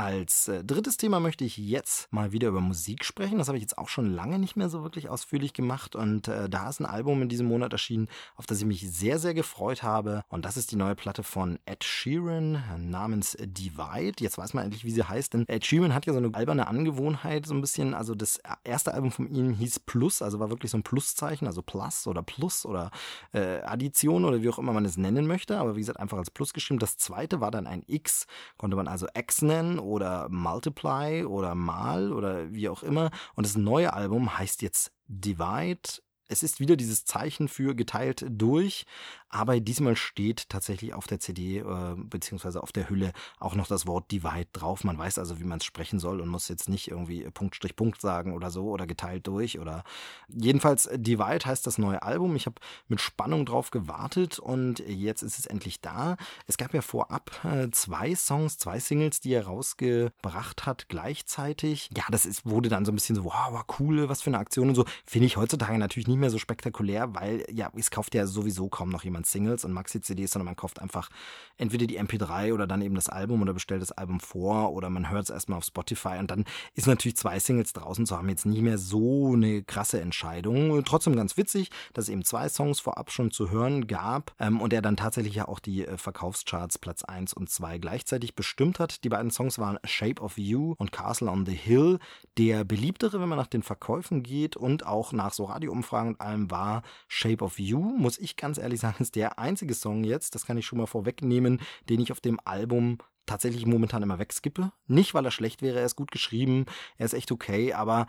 S1: Als äh, drittes Thema möchte ich jetzt mal wieder über Musik sprechen. Das habe ich jetzt auch schon lange nicht mehr so wirklich ausführlich gemacht. Und äh, da ist ein Album in diesem Monat erschienen, auf das ich mich sehr, sehr gefreut habe. Und das ist die neue Platte von Ed Sheeran namens Divide. Jetzt weiß man endlich, wie sie heißt. Denn Ed Sheeran hat ja so eine alberne Angewohnheit, so ein bisschen. Also das erste Album von ihm hieß Plus, also war wirklich so ein Pluszeichen, also Plus oder Plus oder äh, Addition oder wie auch immer man es nennen möchte. Aber wie gesagt, einfach als Plus geschrieben. Das zweite war dann ein X, konnte man also X nennen oder Multiply oder Mal oder wie auch immer. Und das neue Album heißt jetzt Divide es ist wieder dieses Zeichen für geteilt durch, aber diesmal steht tatsächlich auf der CD äh, beziehungsweise auf der Hülle auch noch das Wort Divide drauf. Man weiß also, wie man es sprechen soll und muss jetzt nicht irgendwie Punkt Strich Punkt sagen oder so oder geteilt durch oder jedenfalls äh, Divide heißt das neue Album. Ich habe mit Spannung drauf gewartet und jetzt ist es endlich da. Es gab ja vorab äh, zwei Songs, zwei Singles, die er rausgebracht hat gleichzeitig. Ja, das ist, wurde dann so ein bisschen so, wow, cool, was für eine Aktion und so. Finde ich heutzutage natürlich nicht mehr so spektakulär, weil ja, es kauft ja sowieso kaum noch jemand Singles und Maxi-CDs, sondern man kauft einfach entweder die MP3 oder dann eben das Album oder bestellt das Album vor oder man hört es erstmal auf Spotify und dann ist natürlich zwei Singles draußen zu haben jetzt nicht mehr so eine krasse Entscheidung. Trotzdem ganz witzig, dass es eben zwei Songs vorab schon zu hören gab ähm, und er dann tatsächlich ja auch die äh, Verkaufscharts Platz 1 und 2 gleichzeitig bestimmt hat. Die beiden Songs waren Shape of You und Castle on the Hill. Der beliebtere, wenn man nach den Verkäufen geht und auch nach so Radioumfragen und allem war Shape of You, muss ich ganz ehrlich sagen, [laughs] ist der einzige Song jetzt, das kann ich schon mal vorwegnehmen, den ich auf dem Album tatsächlich momentan immer wegskippe. Nicht, weil er schlecht wäre, er ist gut geschrieben, er ist echt okay, aber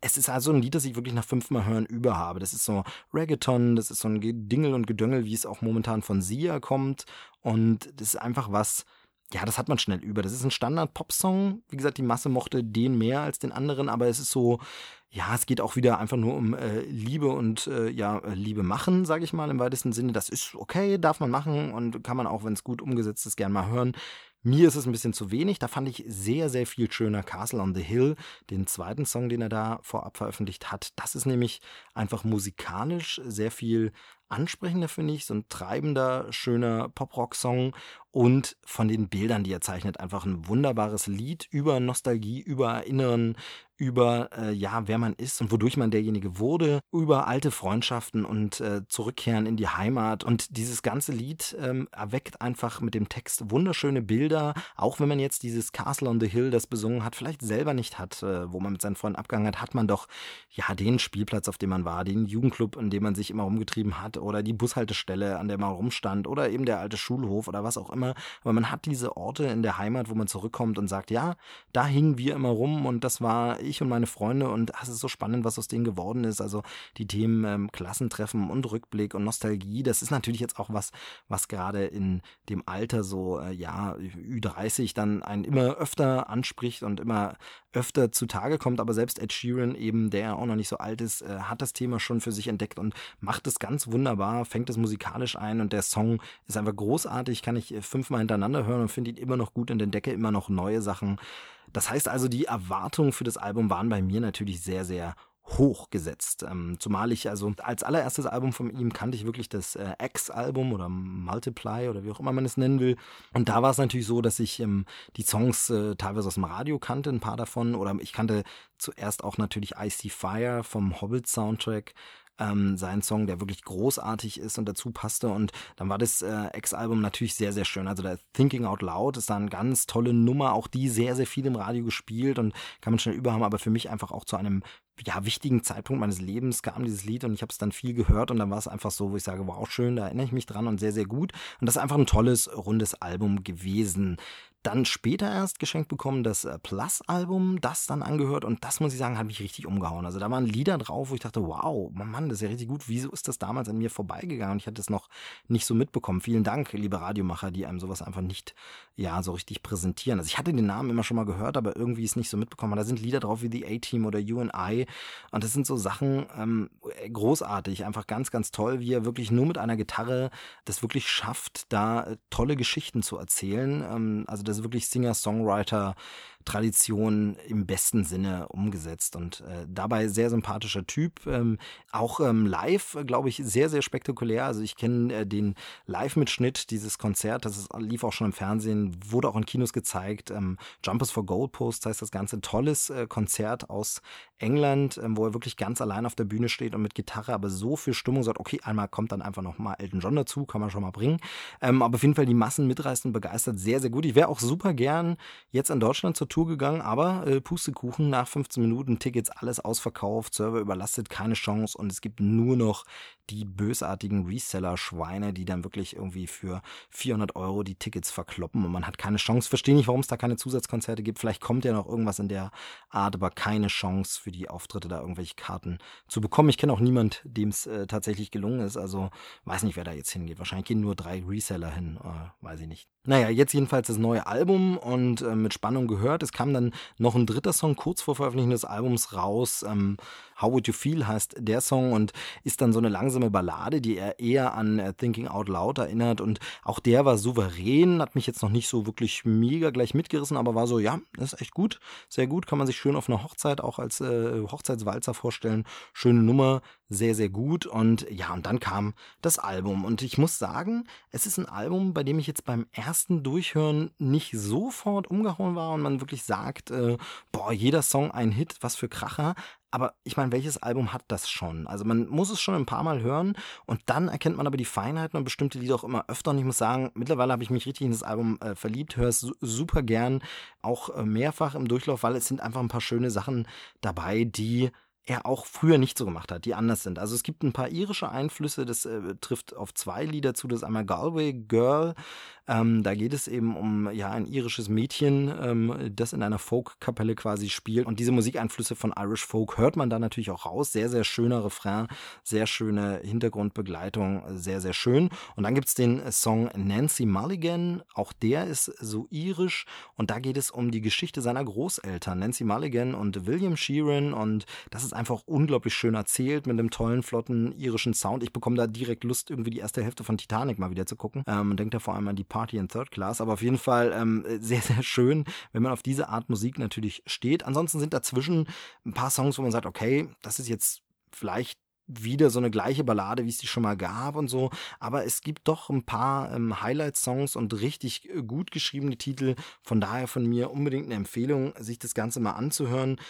S1: es ist also ein Lied, das ich wirklich nach fünfmal hören über habe. Das ist so Reggaeton, das ist so ein Dingel und Gedöngel, wie es auch momentan von Sia kommt. Und das ist einfach was, ja, das hat man schnell über. Das ist ein Standard-Pop-Song. Wie gesagt, die Masse mochte den mehr als den anderen, aber es ist so, ja, es geht auch wieder einfach nur um äh, Liebe und äh, ja, äh, Liebe machen, sage ich mal im weitesten Sinne. Das ist okay, darf man machen und kann man auch, wenn es gut umgesetzt ist, gern mal hören. Mir ist es ein bisschen zu wenig. Da fand ich sehr, sehr viel schöner Castle on the Hill, den zweiten Song, den er da vorab veröffentlicht hat. Das ist nämlich einfach musikalisch sehr viel ansprechender, finde ich. So ein treibender, schöner Pop-Rock-Song. Und von den Bildern, die er zeichnet. Einfach ein wunderbares Lied über Nostalgie, über Erinnern, über äh, ja, wer man ist und wodurch man derjenige wurde, über alte Freundschaften und äh, Zurückkehren in die Heimat. Und dieses ganze Lied ähm, erweckt einfach mit dem Text wunderschöne Bilder, auch wenn man jetzt dieses Castle on the Hill, das besungen hat, vielleicht selber nicht hat, äh, wo man mit seinen Freunden abgegangen hat, hat man doch ja den Spielplatz, auf dem man war, den Jugendclub, in dem man sich immer rumgetrieben hat, oder die Bushaltestelle, an der man rumstand, oder eben der alte Schulhof oder was auch immer. Aber man hat diese Orte in der Heimat, wo man zurückkommt und sagt, ja, da hingen wir immer rum und das war ich und meine Freunde und es ist so spannend, was aus denen geworden ist. Also die Themen ähm, Klassentreffen und Rückblick und Nostalgie, das ist natürlich jetzt auch was, was gerade in dem Alter so, äh, ja, Ü30 dann einen immer öfter anspricht und immer öfter zutage kommt. Aber selbst Ed Sheeran, eben der auch noch nicht so alt ist, äh, hat das Thema schon für sich entdeckt und macht es ganz wunderbar, fängt es musikalisch ein und der Song ist einfach großartig, kann ich äh, fünfmal hintereinander hören und finde ihn immer noch gut und entdecke immer noch neue Sachen. Das heißt also, die Erwartungen für das Album waren bei mir natürlich sehr, sehr hoch gesetzt. Ähm, zumal ich also als allererstes Album von ihm kannte ich wirklich das äh, X-Album oder Multiply oder wie auch immer man es nennen will. Und da war es natürlich so, dass ich ähm, die Songs äh, teilweise aus dem Radio kannte, ein paar davon. Oder ich kannte zuerst auch natürlich Icy Fire vom Hobbit-Soundtrack ähm, sein Song, der wirklich großartig ist und dazu passte. Und dann war das äh, Ex-Album natürlich sehr, sehr schön. Also der Thinking Out Loud ist da eine ganz tolle Nummer, auch die sehr, sehr viel im Radio gespielt und kann man schnell überhaben, aber für mich einfach auch zu einem ja, wichtigen Zeitpunkt meines Lebens kam dieses Lied und ich habe es dann viel gehört und dann war es einfach so, wo ich sage, wow, schön, da erinnere ich mich dran und sehr, sehr gut. Und das ist einfach ein tolles, rundes Album gewesen dann später erst geschenkt bekommen das äh, Plus-Album, das dann angehört und das muss ich sagen, hat mich richtig umgehauen. Also da waren Lieder drauf, wo ich dachte, wow, Mann, das ist ja richtig gut. Wieso ist das damals an mir vorbeigegangen? Und ich hatte es noch nicht so mitbekommen. Vielen Dank, liebe Radiomacher, die einem sowas einfach nicht, ja, so richtig präsentieren. Also ich hatte den Namen immer schon mal gehört, aber irgendwie ist nicht so mitbekommen. Da sind Lieder drauf wie The A-Team oder You and I und das sind so Sachen ähm, großartig, einfach ganz, ganz toll, wie er wirklich nur mit einer Gitarre das wirklich schafft, da äh, tolle Geschichten zu erzählen. Ähm, also das ist wirklich Singer-Songwriter Tradition im besten Sinne umgesetzt und äh, dabei sehr sympathischer Typ. Ähm, auch ähm, live, glaube ich, sehr, sehr spektakulär. Also ich kenne äh, den Live-Mitschnitt dieses Konzert, das ist, lief auch schon im Fernsehen, wurde auch in Kinos gezeigt. Ähm, Jumpers for Goalposts heißt das Ganze. Tolles äh, Konzert aus England, ähm, wo er wirklich ganz allein auf der Bühne steht und mit Gitarre aber so viel Stimmung sagt, okay, einmal kommt dann einfach nochmal Elton John dazu, kann man schon mal bringen. Ähm, aber auf jeden Fall die Massen mitreißt und begeistert, sehr, sehr gut. Ich wäre auch super gern jetzt in Deutschland zur Tour Tour gegangen, aber äh, Pustekuchen, nach 15 Minuten Tickets alles ausverkauft, Server überlastet, keine Chance und es gibt nur noch die bösartigen Reseller-Schweine, die dann wirklich irgendwie für 400 Euro die Tickets verkloppen und man hat keine Chance. Verstehe nicht, warum es da keine Zusatzkonzerte gibt. Vielleicht kommt ja noch irgendwas in der Art, aber keine Chance für die Auftritte da irgendwelche Karten zu bekommen. Ich kenne auch niemand, dem es äh, tatsächlich gelungen ist. Also weiß nicht, wer da jetzt hingeht. Wahrscheinlich gehen nur drei Reseller hin. Äh, weiß ich nicht. Naja, jetzt jedenfalls das neue Album und äh, mit Spannung gehört. Es kam dann noch ein dritter Song kurz vor Veröffentlichung des Albums raus. Ähm, How Would You Feel heißt der Song und ist dann so eine langsame Ballade, die er eher an äh, Thinking Out Loud erinnert. Und auch der war souverän, hat mich jetzt noch nicht so wirklich mega gleich mitgerissen, aber war so, ja, ist echt gut, sehr gut, kann man sich schön auf einer Hochzeit auch als äh, Hochzeitswalzer vorstellen, schöne Nummer, sehr, sehr gut. Und ja, und dann kam das Album. Und ich muss sagen, es ist ein Album, bei dem ich jetzt beim ersten Durchhören nicht sofort umgehauen war und man wirklich sagt, äh, boah, jeder Song ein Hit, was für Kracher, aber ich meine, welches Album hat das schon? Also man muss es schon ein paar Mal hören und dann erkennt man aber die Feinheiten und bestimmte Lieder auch immer öfter. Und ich muss sagen, mittlerweile habe ich mich richtig in das Album äh, verliebt, höre es super gern, auch äh, mehrfach im Durchlauf, weil es sind einfach ein paar schöne Sachen dabei, die er auch früher nicht so gemacht hat, die anders sind. Also es gibt ein paar irische Einflüsse, das äh, trifft auf zwei Lieder zu, das ist einmal Galway Girl, ähm, da geht es eben um ja ein irisches Mädchen, ähm, das in einer Folkkapelle quasi spielt. Und diese Musikeinflüsse von Irish Folk hört man da natürlich auch raus. Sehr, sehr schöner Refrain, sehr schöne Hintergrundbegleitung, sehr, sehr schön. Und dann gibt es den Song Nancy Mulligan. Auch der ist so irisch. Und da geht es um die Geschichte seiner Großeltern, Nancy Mulligan und William Sheeran. Und das ist einfach unglaublich schön erzählt mit einem tollen, flotten irischen Sound. Ich bekomme da direkt Lust, irgendwie die erste Hälfte von Titanic mal wieder zu gucken. Ähm, und denke da vor allem an die Party in Third Class, aber auf jeden Fall ähm, sehr, sehr schön, wenn man auf diese Art Musik natürlich steht. Ansonsten sind dazwischen ein paar Songs, wo man sagt, okay, das ist jetzt vielleicht wieder so eine gleiche Ballade, wie es die schon mal gab und so. Aber es gibt doch ein paar ähm, Highlight-Songs und richtig äh, gut geschriebene Titel. Von daher von mir unbedingt eine Empfehlung, sich das Ganze mal anzuhören.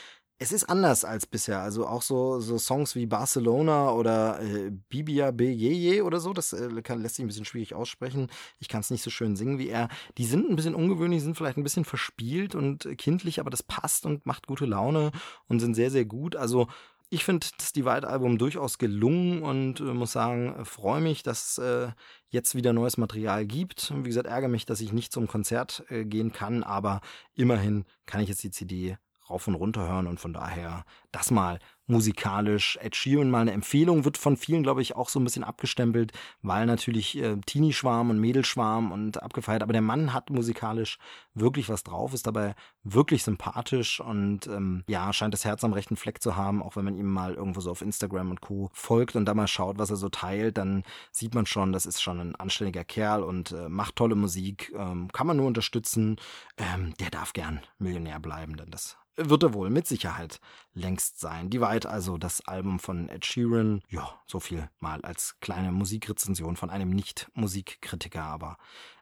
S1: Es ist anders als bisher. Also auch so, so Songs wie Barcelona oder äh, Bibia Beyeye oder so, das äh, kann, lässt sich ein bisschen schwierig aussprechen. Ich kann es nicht so schön singen wie er. Die sind ein bisschen ungewöhnlich, sind vielleicht ein bisschen verspielt und kindlich, aber das passt und macht gute Laune und sind sehr, sehr gut. Also ich finde das Divide-Album durchaus gelungen und äh, muss sagen, freue mich, dass es äh, jetzt wieder neues Material gibt. Wie gesagt, ärgere mich, dass ich nicht zum Konzert äh, gehen kann, aber immerhin kann ich jetzt die CD rauf und runter hören und von daher das mal musikalisch. Ed Sheeran mal eine Empfehlung, wird von vielen, glaube ich, auch so ein bisschen abgestempelt, weil natürlich äh, Teenie-Schwarm und Mädelschwarm und abgefeiert, aber der Mann hat musikalisch wirklich was drauf, ist dabei wirklich sympathisch und ähm, ja, scheint das Herz am rechten Fleck zu haben, auch wenn man ihm mal irgendwo so auf Instagram und Co. folgt und da mal schaut, was er so teilt, dann sieht man schon, das ist schon ein anständiger Kerl und äh, macht tolle Musik, ähm, kann man nur unterstützen, ähm, der darf gern Millionär bleiben, denn das wird er wohl mit Sicherheit längst sein. Die Weit also das Album von Ed Sheeran. Ja, so viel mal als kleine Musikrezension von einem Nicht-Musikkritiker, aber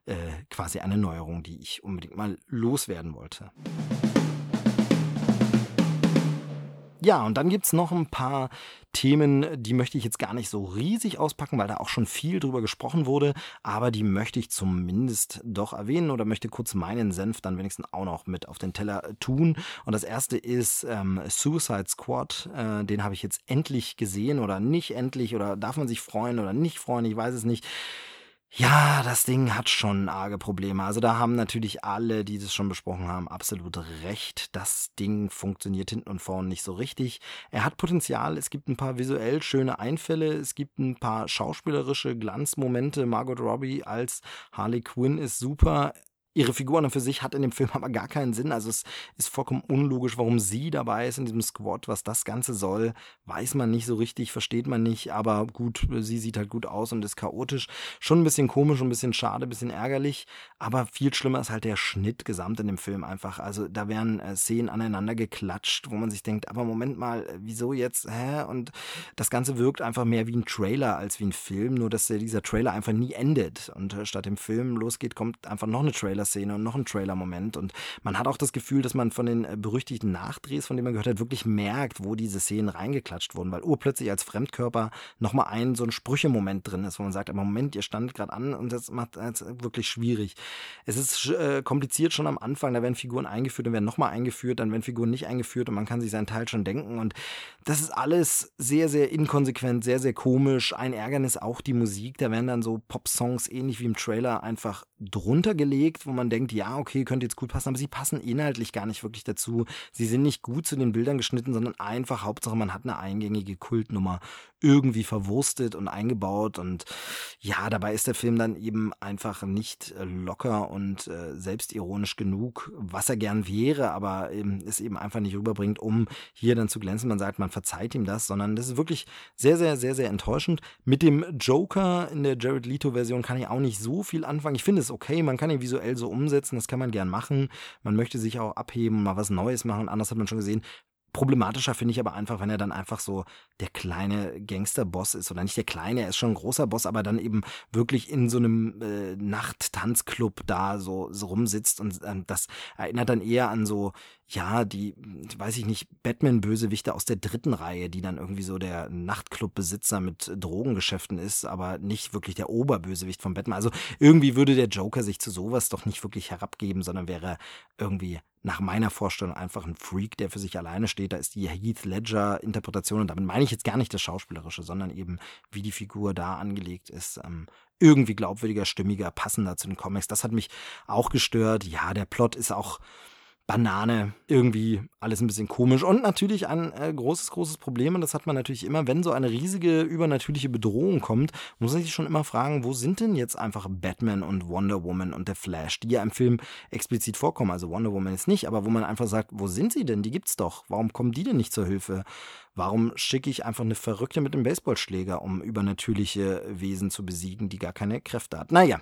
S1: äh, quasi eine Neuerung, die ich unbedingt mal loswerden wollte. Ja, und dann gibt es noch ein paar Themen, die möchte ich jetzt gar nicht so riesig auspacken, weil da auch schon viel drüber gesprochen wurde, aber die möchte ich zumindest doch erwähnen oder möchte kurz meinen Senf dann wenigstens auch noch mit auf den Teller tun. Und das erste ist ähm, Suicide Squad. Äh, den habe ich jetzt endlich gesehen oder nicht endlich oder darf man sich freuen oder nicht freuen, ich weiß es nicht. Ja, das Ding hat schon arge Probleme. Also da haben natürlich alle, die das schon besprochen haben, absolut recht. Das Ding funktioniert hinten und vorne nicht so richtig. Er hat Potenzial, es gibt ein paar visuell schöne Einfälle, es gibt ein paar schauspielerische Glanzmomente. Margot Robbie als Harley Quinn ist super ihre Figur an für sich hat in dem Film [laughs] aber gar keinen Sinn. Also es ist vollkommen unlogisch, warum sie dabei ist in diesem Squad. Was das Ganze soll, weiß man nicht so richtig, versteht man nicht. Aber gut, sie sieht halt gut aus und ist chaotisch. Schon ein bisschen komisch, ein bisschen schade, ein bisschen ärgerlich. Aber viel schlimmer ist halt der Schnitt gesamt in dem Film einfach. Also da werden äh, Szenen aneinander geklatscht, wo man sich denkt, aber Moment mal, äh, wieso jetzt? Hä? Und das Ganze wirkt einfach mehr wie ein Trailer als wie ein Film. Nur dass dieser Trailer einfach nie endet. Und äh, statt dem Film losgeht, kommt einfach noch eine Trailer Trailer-Szene und noch ein Trailer-Moment. Und man hat auch das Gefühl, dass man von den äh, berüchtigten Nachdrehs, von denen man gehört hat, wirklich merkt, wo diese Szenen reingeklatscht wurden, weil urplötzlich als Fremdkörper nochmal ein so ein Sprüche-Moment drin ist, wo man sagt, aber Moment, ihr standet gerade an und das macht es wirklich schwierig. Es ist äh, kompliziert schon am Anfang, da werden Figuren eingeführt und werden nochmal eingeführt, dann werden Figuren nicht eingeführt und man kann sich seinen Teil schon denken und das ist alles sehr, sehr inkonsequent, sehr, sehr komisch. Ein Ärgernis auch die Musik, da werden dann so Pop-Songs ähnlich wie im Trailer einfach drunter gelegt, wo man denkt, ja, okay, könnte jetzt gut passen, aber sie passen inhaltlich gar nicht wirklich dazu. Sie sind nicht gut zu den Bildern geschnitten, sondern einfach Hauptsache, man hat eine eingängige Kultnummer irgendwie verwurstet und eingebaut und ja, dabei ist der Film dann eben einfach nicht locker und äh, selbstironisch genug, was er gern wäre, aber eben, es eben einfach nicht rüberbringt, um hier dann zu glänzen. Man sagt, man verzeiht ihm das, sondern das ist wirklich sehr, sehr, sehr, sehr enttäuschend. Mit dem Joker in der Jared Leto-Version kann ich auch nicht so viel anfangen. Ich finde es okay, man kann ihn visuell so umsetzen, das kann man gern machen. Man möchte sich auch abheben, mal was Neues machen. Anders hat man schon gesehen, Problematischer finde ich aber einfach, wenn er dann einfach so der kleine Gangsterboss ist oder nicht der kleine, er ist schon ein großer Boss, aber dann eben wirklich in so einem äh, Nachttanzclub da so, so rumsitzt und äh, das erinnert dann eher an so ja, die, weiß ich nicht, Batman-Bösewichte aus der dritten Reihe, die dann irgendwie so der Nachtclub-Besitzer mit Drogengeschäften ist, aber nicht wirklich der Oberbösewicht von Batman. Also irgendwie würde der Joker sich zu sowas doch nicht wirklich herabgeben, sondern wäre irgendwie nach meiner Vorstellung einfach ein Freak, der für sich alleine steht. Da ist die Heath Ledger-Interpretation, und damit meine ich jetzt gar nicht das Schauspielerische, sondern eben, wie die Figur da angelegt ist, ähm, irgendwie glaubwürdiger, stimmiger, passender zu den Comics. Das hat mich auch gestört. Ja, der Plot ist auch Banane. Irgendwie alles ein bisschen komisch. Und natürlich ein äh, großes, großes Problem, und das hat man natürlich immer, wenn so eine riesige übernatürliche Bedrohung kommt, muss man sich schon immer fragen, wo sind denn jetzt einfach Batman und Wonder Woman und der Flash, die ja im Film explizit vorkommen. Also Wonder Woman ist nicht, aber wo man einfach sagt, wo sind sie denn? Die gibt's doch. Warum kommen die denn nicht zur Hilfe? Warum schicke ich einfach eine Verrückte mit dem Baseballschläger, um übernatürliche Wesen zu besiegen, die gar keine Kräfte hat? Naja.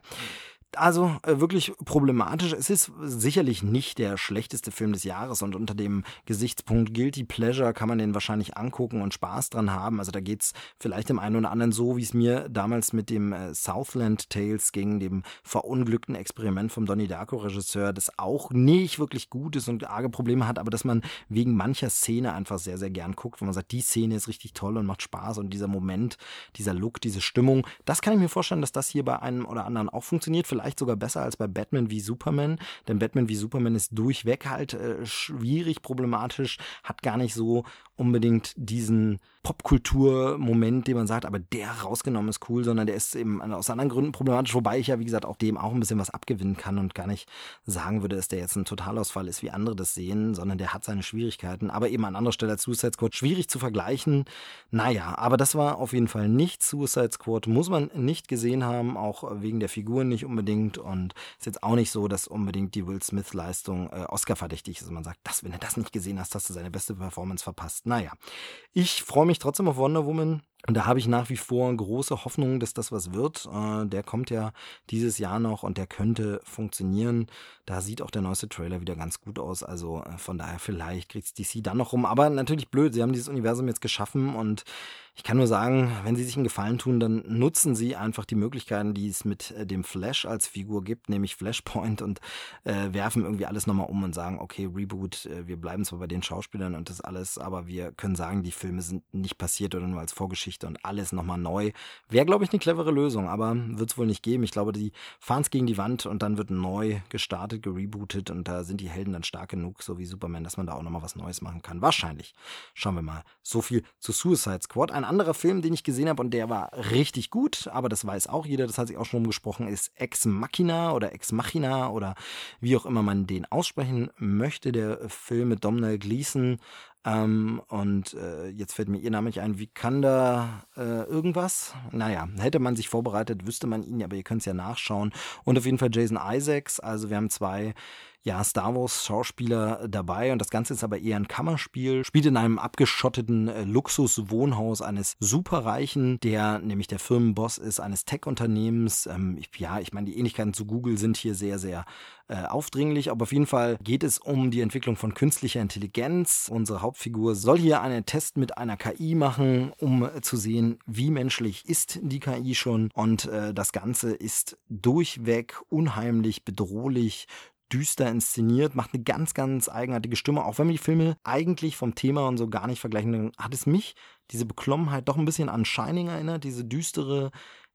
S1: Also äh, wirklich problematisch. Es ist sicherlich nicht der schlechteste Film des Jahres und unter dem Gesichtspunkt Guilty Pleasure kann man den wahrscheinlich angucken und Spaß dran haben. Also da geht's vielleicht dem einen oder anderen so, wie es mir damals mit dem äh, Southland Tales ging, dem verunglückten Experiment vom Donnie Darko Regisseur, das auch nicht wirklich gut ist und arge Probleme hat, aber dass man wegen mancher Szene einfach sehr, sehr gern guckt, wo man sagt, die Szene ist richtig toll und macht Spaß und dieser Moment, dieser Look, diese Stimmung, das kann ich mir vorstellen, dass das hier bei einem oder anderen auch funktioniert. Vielleicht vielleicht sogar besser als bei Batman wie Superman, denn Batman wie Superman ist durchweg halt äh, schwierig, problematisch, hat gar nicht so unbedingt diesen Popkultur-Moment, den man sagt, aber der rausgenommen ist cool, sondern der ist eben aus anderen Gründen problematisch, wobei ich ja, wie gesagt, auch dem auch ein bisschen was abgewinnen kann und gar nicht sagen würde, dass der jetzt ein Totalausfall ist, wie andere das sehen, sondern der hat seine Schwierigkeiten, aber eben an anderer Stelle Suicide Squad schwierig zu vergleichen. Naja, aber das war auf jeden Fall nicht Suicide Squad, muss man nicht gesehen haben, auch wegen der Figuren nicht unbedingt und ist jetzt auch nicht so, dass unbedingt die Will Smith-Leistung äh, Oscar-verdächtig ist. Man sagt, das, wenn du das nicht gesehen hast, hast du seine beste Performance verpasst. Naja, ich freue mich trotzdem auf Wonder Woman. Und da habe ich nach wie vor große Hoffnung, dass das was wird. Äh, der kommt ja dieses Jahr noch und der könnte funktionieren. Da sieht auch der neueste Trailer wieder ganz gut aus. Also äh, von daher vielleicht kriegt DC dann noch rum. Aber natürlich blöd, sie haben dieses Universum jetzt geschaffen und ich kann nur sagen, wenn Sie sich einen Gefallen tun, dann nutzen Sie einfach die Möglichkeiten, die es mit äh, dem Flash als Figur gibt, nämlich Flashpoint und äh, werfen irgendwie alles nochmal um und sagen, okay, Reboot, wir bleiben zwar bei den Schauspielern und das alles, aber wir können sagen, die Filme sind nicht passiert oder nur als Vorgeschichte und alles nochmal neu. Wäre, glaube ich, eine clevere Lösung, aber wird es wohl nicht geben. Ich glaube, die fahren es gegen die Wand und dann wird neu gestartet, gerebootet und da sind die Helden dann stark genug, so wie Superman, dass man da auch nochmal was Neues machen kann. Wahrscheinlich. Schauen wir mal. So viel zu Suicide Squad. Ein ein anderer Film, den ich gesehen habe und der war richtig gut, aber das weiß auch jeder, das hat sich auch schon umgesprochen, ist Ex Machina oder Ex Machina oder wie auch immer man den aussprechen möchte. Der Film mit Domhnall Gleeson ähm, und äh, jetzt fällt mir ihr Name nicht ein, Vikanda äh, irgendwas. Naja, hätte man sich vorbereitet, wüsste man ihn, aber ihr könnt es ja nachschauen. Und auf jeden Fall Jason Isaacs. Also wir haben zwei ja, Star Wars Schauspieler dabei und das Ganze ist aber eher ein Kammerspiel. Spielt in einem abgeschotteten äh, Luxuswohnhaus eines Superreichen, der nämlich der Firmenboss ist eines Tech-Unternehmens. Ähm, ja, ich meine, die Ähnlichkeiten zu Google sind hier sehr, sehr äh, aufdringlich, aber auf jeden Fall geht es um die Entwicklung von künstlicher Intelligenz. Unsere Hauptfigur soll hier einen Test mit einer KI machen, um zu sehen, wie menschlich ist die KI schon und äh, das Ganze ist durchweg unheimlich bedrohlich, düster inszeniert, macht eine ganz, ganz eigenartige Stimme. Auch wenn wir die Filme eigentlich vom Thema und so gar nicht vergleichen, dann hat es mich, diese Beklommenheit, doch ein bisschen an Shining erinnert, diese düstere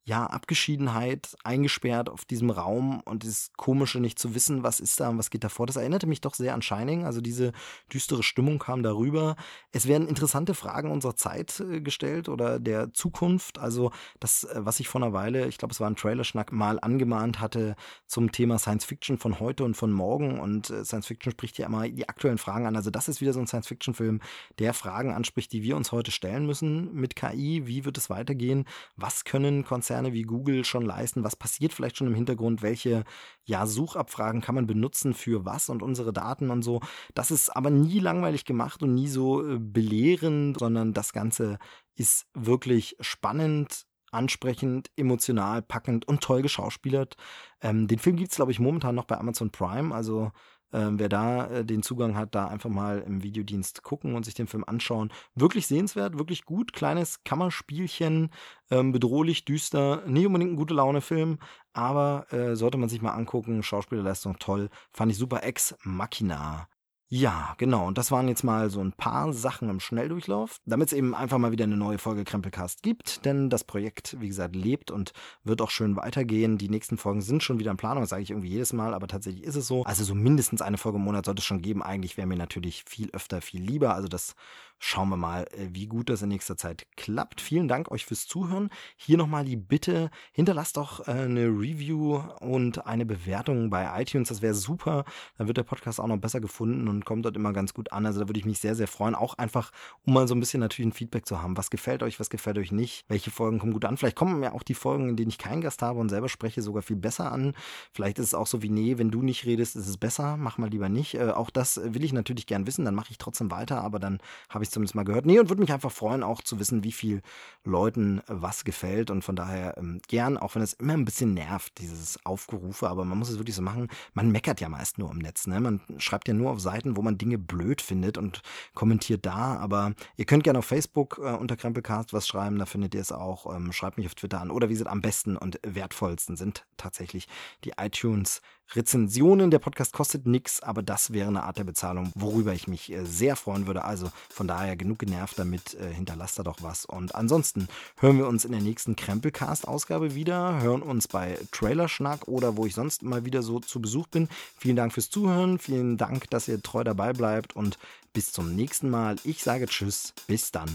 S1: ja, Abgeschiedenheit, eingesperrt auf diesem Raum und dieses komische nicht zu wissen, was ist da und was geht da vor. Das erinnerte mich doch sehr an Shining, also diese düstere Stimmung kam darüber. Es werden interessante Fragen unserer Zeit äh, gestellt oder der Zukunft, also das, äh, was ich vor einer Weile, ich glaube, es war ein Trailerschnack, mal angemahnt hatte zum Thema Science Fiction von heute und von morgen und äh, Science Fiction spricht ja immer die aktuellen Fragen an. Also das ist wieder so ein Science Fiction Film, der Fragen anspricht, die wir uns heute stellen müssen mit KI. Wie wird es weitergehen? Was können Konzerne Konzerne wie Google schon leisten? Was passiert vielleicht schon im Hintergrund? Welche ja, Suchabfragen kann man benutzen für was und unsere Daten und so? Das ist aber nie langweilig gemacht und nie so äh, belehrend, sondern das Ganze ist wirklich spannend, ansprechend, emotional, packend und toll geschauspielert. Ähm, den Film gibt es, glaube ich, momentan noch bei Amazon Prime. Also ähm, wer da äh, den Zugang hat, da einfach mal im Videodienst gucken und sich den Film anschauen. Wirklich sehenswert, wirklich gut. Kleines Kammerspielchen, ähm, bedrohlich, düster. Nie unbedingt ein gute Laune-Film, aber äh, sollte man sich mal angucken. Schauspielerleistung toll. Fand ich super. Ex Machina ja, genau. Und das waren jetzt mal so ein paar Sachen im Schnelldurchlauf, damit es eben einfach mal wieder eine neue Folge Krempelcast gibt. Denn das Projekt, wie gesagt, lebt und wird auch schön weitergehen. Die nächsten Folgen sind schon wieder in Planung, sage ich irgendwie jedes Mal, aber tatsächlich ist es so. Also so mindestens eine Folge im Monat sollte es schon geben. Eigentlich wäre mir natürlich viel öfter, viel lieber. Also das Schauen wir mal, äh, wie gut das in nächster Zeit klappt. Vielen Dank euch fürs Zuhören. Hier nochmal die Bitte, hinterlasst doch äh, eine Review und eine Bewertung bei iTunes. Das wäre super. Dann wird der Podcast auch noch besser gefunden und kommt dort immer ganz gut an. Also da würde ich mich sehr, sehr freuen. Auch einfach, um mal so ein bisschen natürlich ein Feedback zu haben. Was gefällt euch, was gefällt euch nicht? Welche Folgen kommen gut an? Vielleicht kommen mir auch die Folgen, in denen ich keinen Gast habe und selber spreche, sogar viel besser an. Vielleicht ist es auch so wie, nee, wenn du nicht redest, ist es besser. Mach mal lieber nicht. Äh, auch das will ich natürlich gern wissen. Dann mache ich trotzdem weiter, aber dann habe ich ich zumindest mal gehört. Nee, und würde mich einfach freuen, auch zu wissen, wie viel Leuten was gefällt. Und von daher ähm, gern, auch wenn es immer ein bisschen nervt, dieses Aufgerufe, aber man muss es wirklich so machen. Man meckert ja meist nur im Netz. Ne? Man schreibt ja nur auf Seiten, wo man Dinge blöd findet und kommentiert da. Aber ihr könnt gerne auf Facebook äh, unter Krempelcast was schreiben, da findet ihr es auch. Ähm, schreibt mich auf Twitter an. Oder wie gesagt, am besten und wertvollsten sind tatsächlich die iTunes Rezensionen. Der Podcast kostet nichts, aber das wäre eine Art der Bezahlung, worüber ich mich äh, sehr freuen würde. Also von daher genug genervt damit, äh, hinterlasst da doch was. Und ansonsten hören wir uns in der nächsten Krempelcast-Ausgabe wieder, hören uns bei Trailerschnack oder wo ich sonst mal wieder so zu Besuch bin. Vielen Dank fürs Zuhören, vielen Dank, dass ihr treu dabei bleibt und bis zum nächsten Mal. Ich sage Tschüss, bis dann.